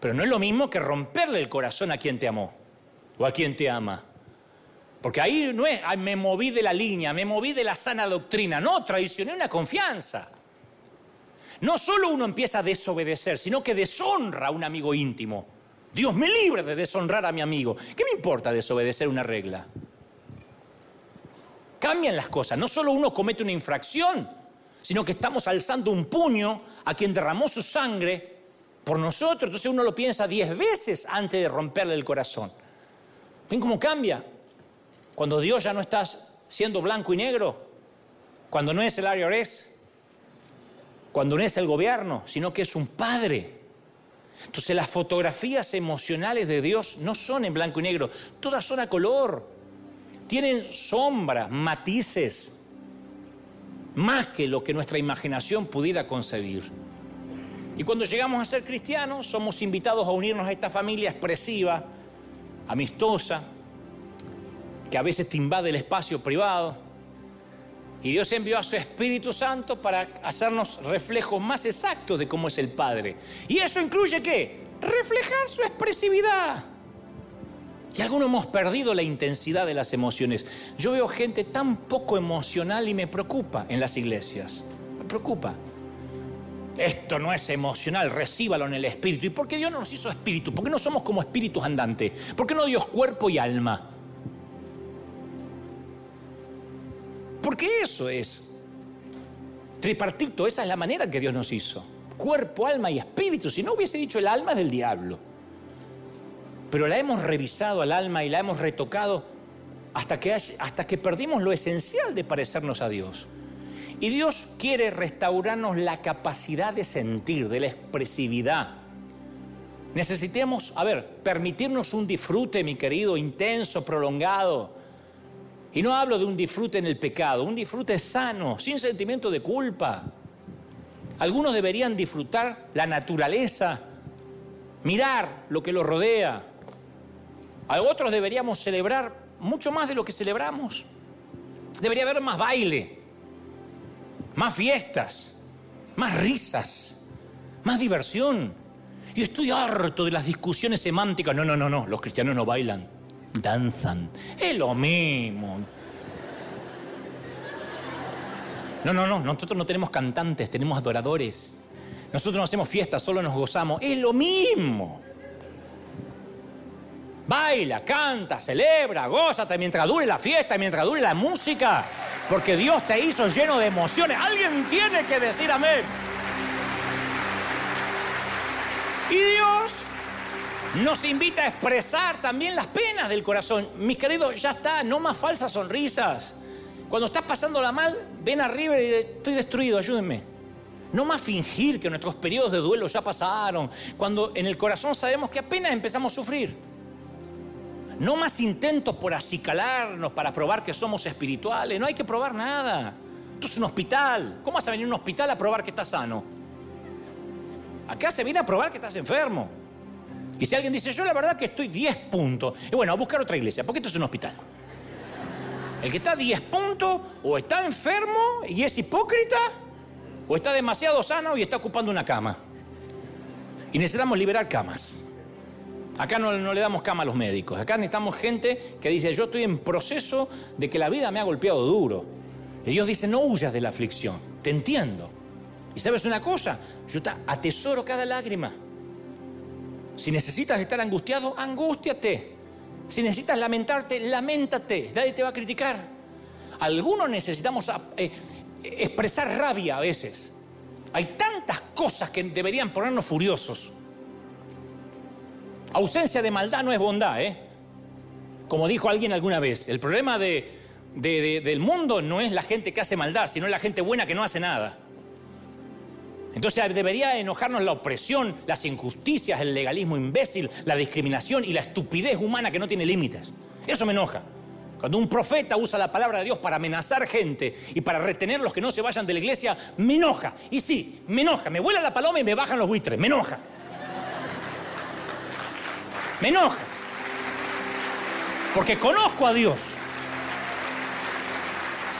Pero no es lo mismo que romperle el corazón a quien te amó o a quien te ama. Porque ahí no es, me moví de la línea, me moví de la sana doctrina, no, traicioné una confianza. No solo uno empieza a desobedecer, sino que deshonra a un amigo íntimo. Dios me libre de deshonrar a mi amigo. ¿Qué me importa desobedecer una regla? Cambian las cosas. No solo uno comete una infracción, sino que estamos alzando un puño a quien derramó su sangre por nosotros. Entonces uno lo piensa diez veces antes de romperle el corazón. ¿Ven cómo cambia? Cuando Dios ya no está siendo blanco y negro, cuando no es el IRS, cuando no es el gobierno, sino que es un padre. Entonces las fotografías emocionales de Dios no son en blanco y negro, todas son a color. Tienen sombras, matices, más que lo que nuestra imaginación pudiera concebir. Y cuando llegamos a ser cristianos, somos invitados a unirnos a esta familia expresiva, amistosa, que a veces te invade el espacio privado. Y Dios envió a su Espíritu Santo para hacernos reflejos más exactos de cómo es el Padre. ¿Y eso incluye qué? Reflejar su expresividad. Y algunos hemos perdido la intensidad de las emociones. Yo veo gente tan poco emocional y me preocupa en las iglesias. Me preocupa. Esto no es emocional, recíbalo en el espíritu. ¿Y por qué Dios no nos hizo espíritu? ¿Por qué no somos como espíritus andantes? ¿Por qué no Dios cuerpo y alma? Porque eso es tripartito, esa es la manera que Dios nos hizo. Cuerpo, alma y espíritu. Si no hubiese dicho el alma es del diablo. Pero la hemos revisado al alma y la hemos retocado hasta que, hasta que perdimos lo esencial de parecernos a Dios. Y Dios quiere restaurarnos la capacidad de sentir, de la expresividad. Necesitamos, a ver, permitirnos un disfrute, mi querido, intenso, prolongado. Y no hablo de un disfrute en el pecado, un disfrute sano, sin sentimiento de culpa. Algunos deberían disfrutar la naturaleza, mirar lo que los rodea. A otros deberíamos celebrar mucho más de lo que celebramos. Debería haber más baile, más fiestas, más risas, más diversión. Y estoy harto de las discusiones semánticas. No, no, no, no, los cristianos no bailan, danzan. Es lo mismo. No, no, no, nosotros no tenemos cantantes, tenemos adoradores. Nosotros no hacemos fiestas, solo nos gozamos. Es lo mismo. Baila, canta, celebra, gózate mientras dure la fiesta, mientras dure la música. Porque Dios te hizo lleno de emociones. Alguien tiene que decir amén. Y Dios nos invita a expresar también las penas del corazón. Mis queridos, ya está, no más falsas sonrisas. Cuando estás pasándola mal, ven arriba y estoy destruido, ayúdenme. No más fingir que nuestros periodos de duelo ya pasaron, cuando en el corazón sabemos que apenas empezamos a sufrir. No más intentos por acicalarnos para probar que somos espirituales. No hay que probar nada. Esto es un hospital. ¿Cómo vas a venir a un hospital a probar que estás sano? Acá se viene a probar que estás enfermo. Y si alguien dice, yo la verdad que estoy 10 puntos, y bueno, a buscar otra iglesia, porque esto es un hospital. El que está a 10 puntos, o está enfermo y es hipócrita, o está demasiado sano y está ocupando una cama. Y necesitamos liberar camas. Acá no, le damos cama a los médicos. Acá necesitamos gente que dice, yo estoy en proceso de que la vida me ha golpeado duro. Y Dios dice, no huyas de la aflicción. Te entiendo. Y sabes una cosa, yo te atesoro cada lágrima. Si necesitas estar angustiado, angústiate. Si necesitas lamentarte, lamentate. Nadie te va a criticar. Algunos necesitamos eh, expresar rabia a veces. Hay tantas cosas que deberían ponernos furiosos. Ausencia de maldad no es bondad, ¿eh? Como dijo alguien alguna vez, el problema del mundo no es la gente que hace maldad, sino la gente buena que no hace nada. Entonces debería enojarnos la opresión, las injusticias, el legalismo imbécil, la discriminación y la estupidez humana que no tiene límites. Eso me enoja. Cuando un profeta usa la palabra de Dios para amenazar gente y para retener los que no se vayan de la iglesia, me enoja. Y sí, me enoja. Me vuela la paloma y me bajan los buitres. Me enoja. Me enoja. Porque conozco a Dios.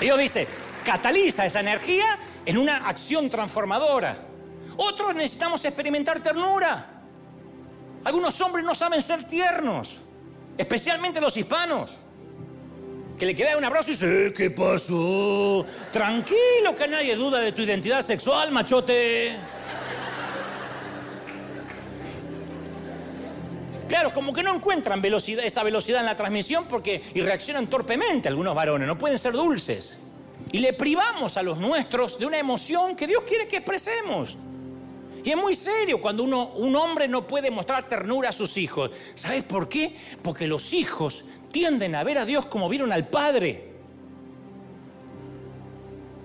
Dios dice, cataliza esa energía en una acción transformadora. Otros necesitamos experimentar ternura. Algunos hombres no saben ser tiernos, especialmente los hispanos. Que le queda un abrazo y dice, ¿qué pasó? Tranquilo, que nadie duda de tu identidad sexual, machote. Claro, como que no encuentran esa velocidad en la transmisión porque y reaccionan torpemente algunos varones, no pueden ser dulces. Y le privamos a los nuestros de una emoción que Dios quiere que expresemos. Y es muy serio cuando uno, un hombre no puede mostrar ternura a sus hijos. ¿Sabes por qué? Porque los hijos tienden a ver a Dios como vieron al Padre.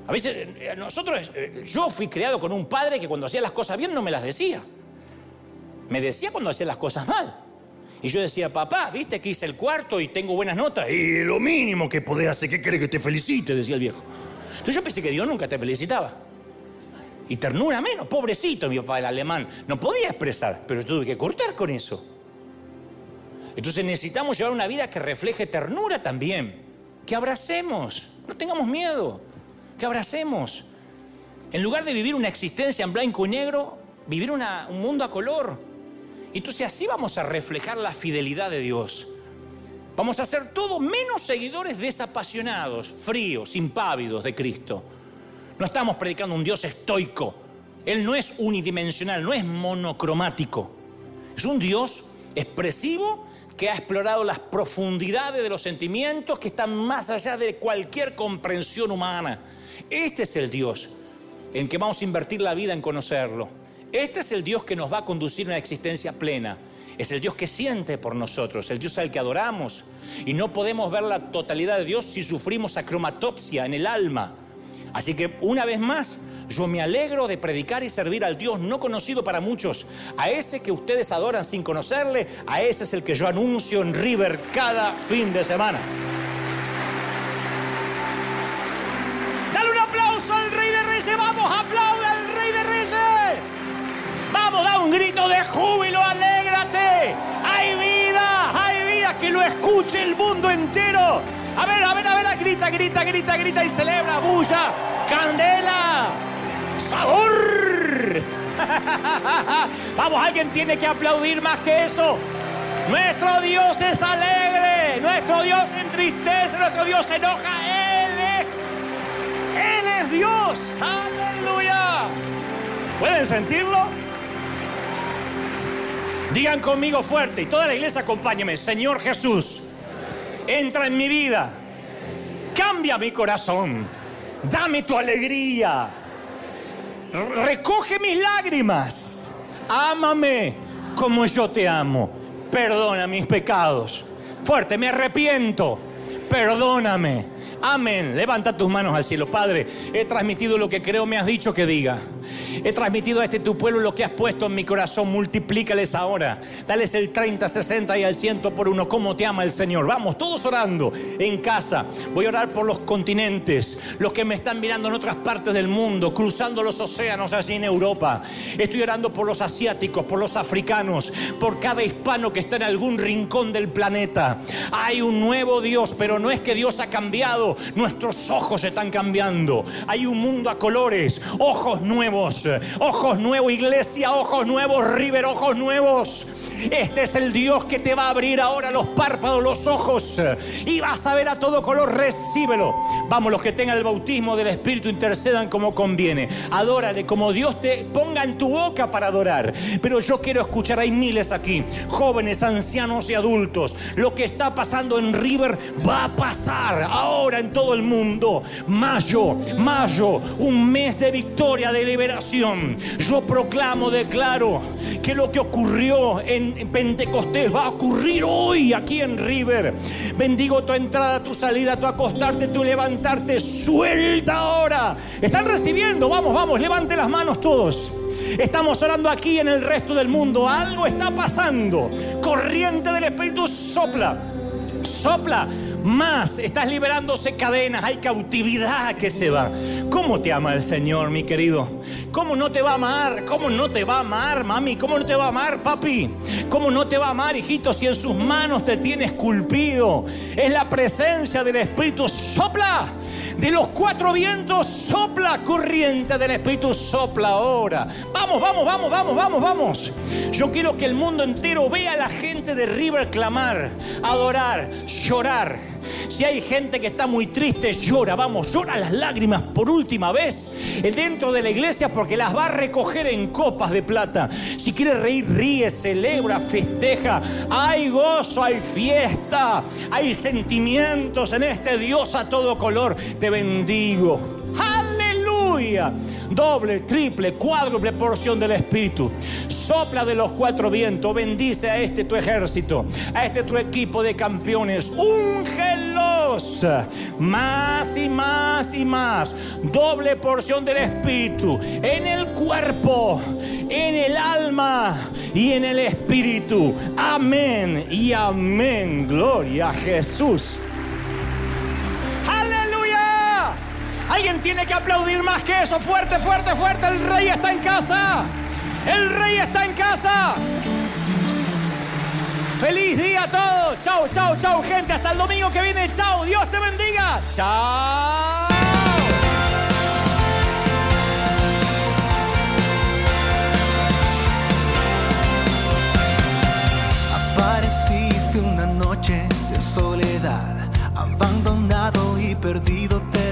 A veces eh, nosotros, eh, yo fui creado con un padre que cuando hacía las cosas bien no me las decía. Me decía cuando hacía las cosas mal. Y yo decía, papá, viste que hice el cuarto y tengo buenas notas. Y lo mínimo que podés hacer, ¿qué crees que te felicite? Decía el viejo. Entonces yo pensé que Dios nunca te felicitaba. Y ternura menos, pobrecito mi papá, el alemán. No podía expresar, pero tuve que cortar con eso. Entonces necesitamos llevar una vida que refleje ternura también. Que abracemos, no tengamos miedo, que abracemos. En lugar de vivir una existencia en blanco y negro, vivir un mundo a color. Entonces así vamos a reflejar la fidelidad de Dios. Vamos a ser todos menos seguidores desapasionados, fríos, impávidos de Cristo. No estamos predicando un Dios estoico. Él no es unidimensional, no es monocromático. Es un Dios expresivo que ha explorado las profundidades de los sentimientos que están más allá de cualquier comprensión humana. Este es el Dios en que vamos a invertir la vida en conocerlo. Este es el Dios que nos va a conducir a una existencia plena. Es el Dios que siente por nosotros, el Dios al que adoramos. Y no podemos ver la totalidad de Dios si sufrimos acromatopsia en el alma. Así que una vez más, yo me alegro de predicar y servir al Dios no conocido para muchos. A ese que ustedes adoran sin conocerle, a ese es el que yo anuncio en River cada fin de semana. Dale un aplauso al Rey de Reyes, vamos, aplaude al Rey de Reyes. Vamos, da un grito de júbilo, alégrate. Escuche el mundo entero. A ver, a ver, a ver, grita, grita, grita, grita y celebra, bulla, candela, sabor. Vamos, alguien tiene que aplaudir más que eso. Nuestro Dios es alegre, nuestro Dios entristece, nuestro Dios se enoja. Él es, Él es Dios. Aleluya. ¿Pueden sentirlo? Digan conmigo fuerte y toda la iglesia acompáñeme. Señor Jesús entra en mi vida, cambia mi corazón, dame tu alegría, recoge mis lágrimas, ámame como yo te amo, perdona mis pecados. Fuerte, me arrepiento, perdóname. Amén. Levanta tus manos al cielo. Padre, he transmitido lo que creo me has dicho que diga. He transmitido a este tu pueblo lo que has puesto en mi corazón. Multiplícales ahora. Dales el 30, 60 y al 100 por uno. Como te ama el Señor. Vamos, todos orando en casa. Voy a orar por los continentes. Los que me están mirando en otras partes del mundo. Cruzando los océanos allí en Europa. Estoy orando por los asiáticos, por los africanos. Por cada hispano que está en algún rincón del planeta. Hay un nuevo Dios, pero no es que Dios ha cambiado. Nuestros ojos están cambiando. Hay un mundo a colores. Ojos nuevos ojos nuevos iglesia, ojos nuevos River, ojos nuevos. Este es el Dios que te va a abrir ahora los párpados, los ojos y vas a ver a todo color, recíbelo. Vamos, los que tengan el bautismo del Espíritu intercedan como conviene. Adórale como Dios te ponga en tu boca para adorar. Pero yo quiero escuchar, hay miles aquí, jóvenes, ancianos y adultos. Lo que está pasando en River va a pasar ahora en todo el mundo. Mayo, mayo, un mes de victoria, de liberación. Yo proclamo, declaro que lo que ocurrió en Pentecostés va a ocurrir hoy aquí en River. Bendigo tu entrada, tu salida, tu acostarte, tu Suelta ahora. Están recibiendo. Vamos, vamos, levante las manos todos. Estamos orando aquí en el resto del mundo. Algo está pasando. Corriente del Espíritu sopla. Sopla más. Estás liberándose cadenas, hay cautividad que se va. ¿Cómo te ama el Señor, mi querido? ¿Cómo no te va a amar? ¿Cómo no te va a amar, mami? ¿Cómo no te va a amar, papi? ¿Cómo no te va a amar, hijito, si en sus manos te tiene esculpido? Es la presencia del Espíritu. Sopla de los cuatro vientos sopla corriente del Espíritu, sopla ahora. Vamos, vamos, vamos, vamos, vamos, vamos. Yo quiero que el mundo entero vea a la gente de River clamar, adorar, llorar Si hay gente que está muy triste, llora, vamos, llora las lágrimas por última vez dentro de la iglesia porque las va a recoger en copas de plata. Si quiere reír, ríe, celebra, festeja. Hay gozo, hay fiesta, hay sentimientos en este Dios a todo color. Te bendigo. Doble, triple, cuádruple porción del Espíritu. Sopla de los cuatro vientos, bendice a este tu ejército, a este tu equipo de campeones. Úngelos más y más y más. Doble porción del Espíritu en el cuerpo, en el alma y en el Espíritu. Amén y amén. Gloria a Jesús. Tiene que aplaudir más que eso. Fuerte, fuerte, fuerte. El rey está en casa. El rey está en casa. Feliz día a todos. Chau, chau, chau, gente. Hasta el domingo que viene. Chau. Dios te bendiga. Chao. Apareciste una noche de soledad, abandonado y perdido te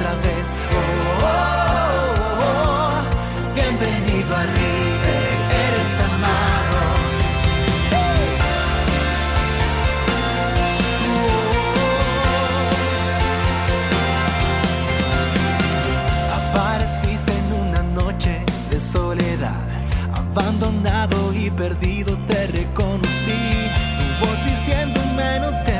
otra vez. Oh, oh, oh, bienvenido a River, eres amado. Apareciste en una noche de soledad, abandonado y perdido te reconocí. Tu voz diciéndome no. El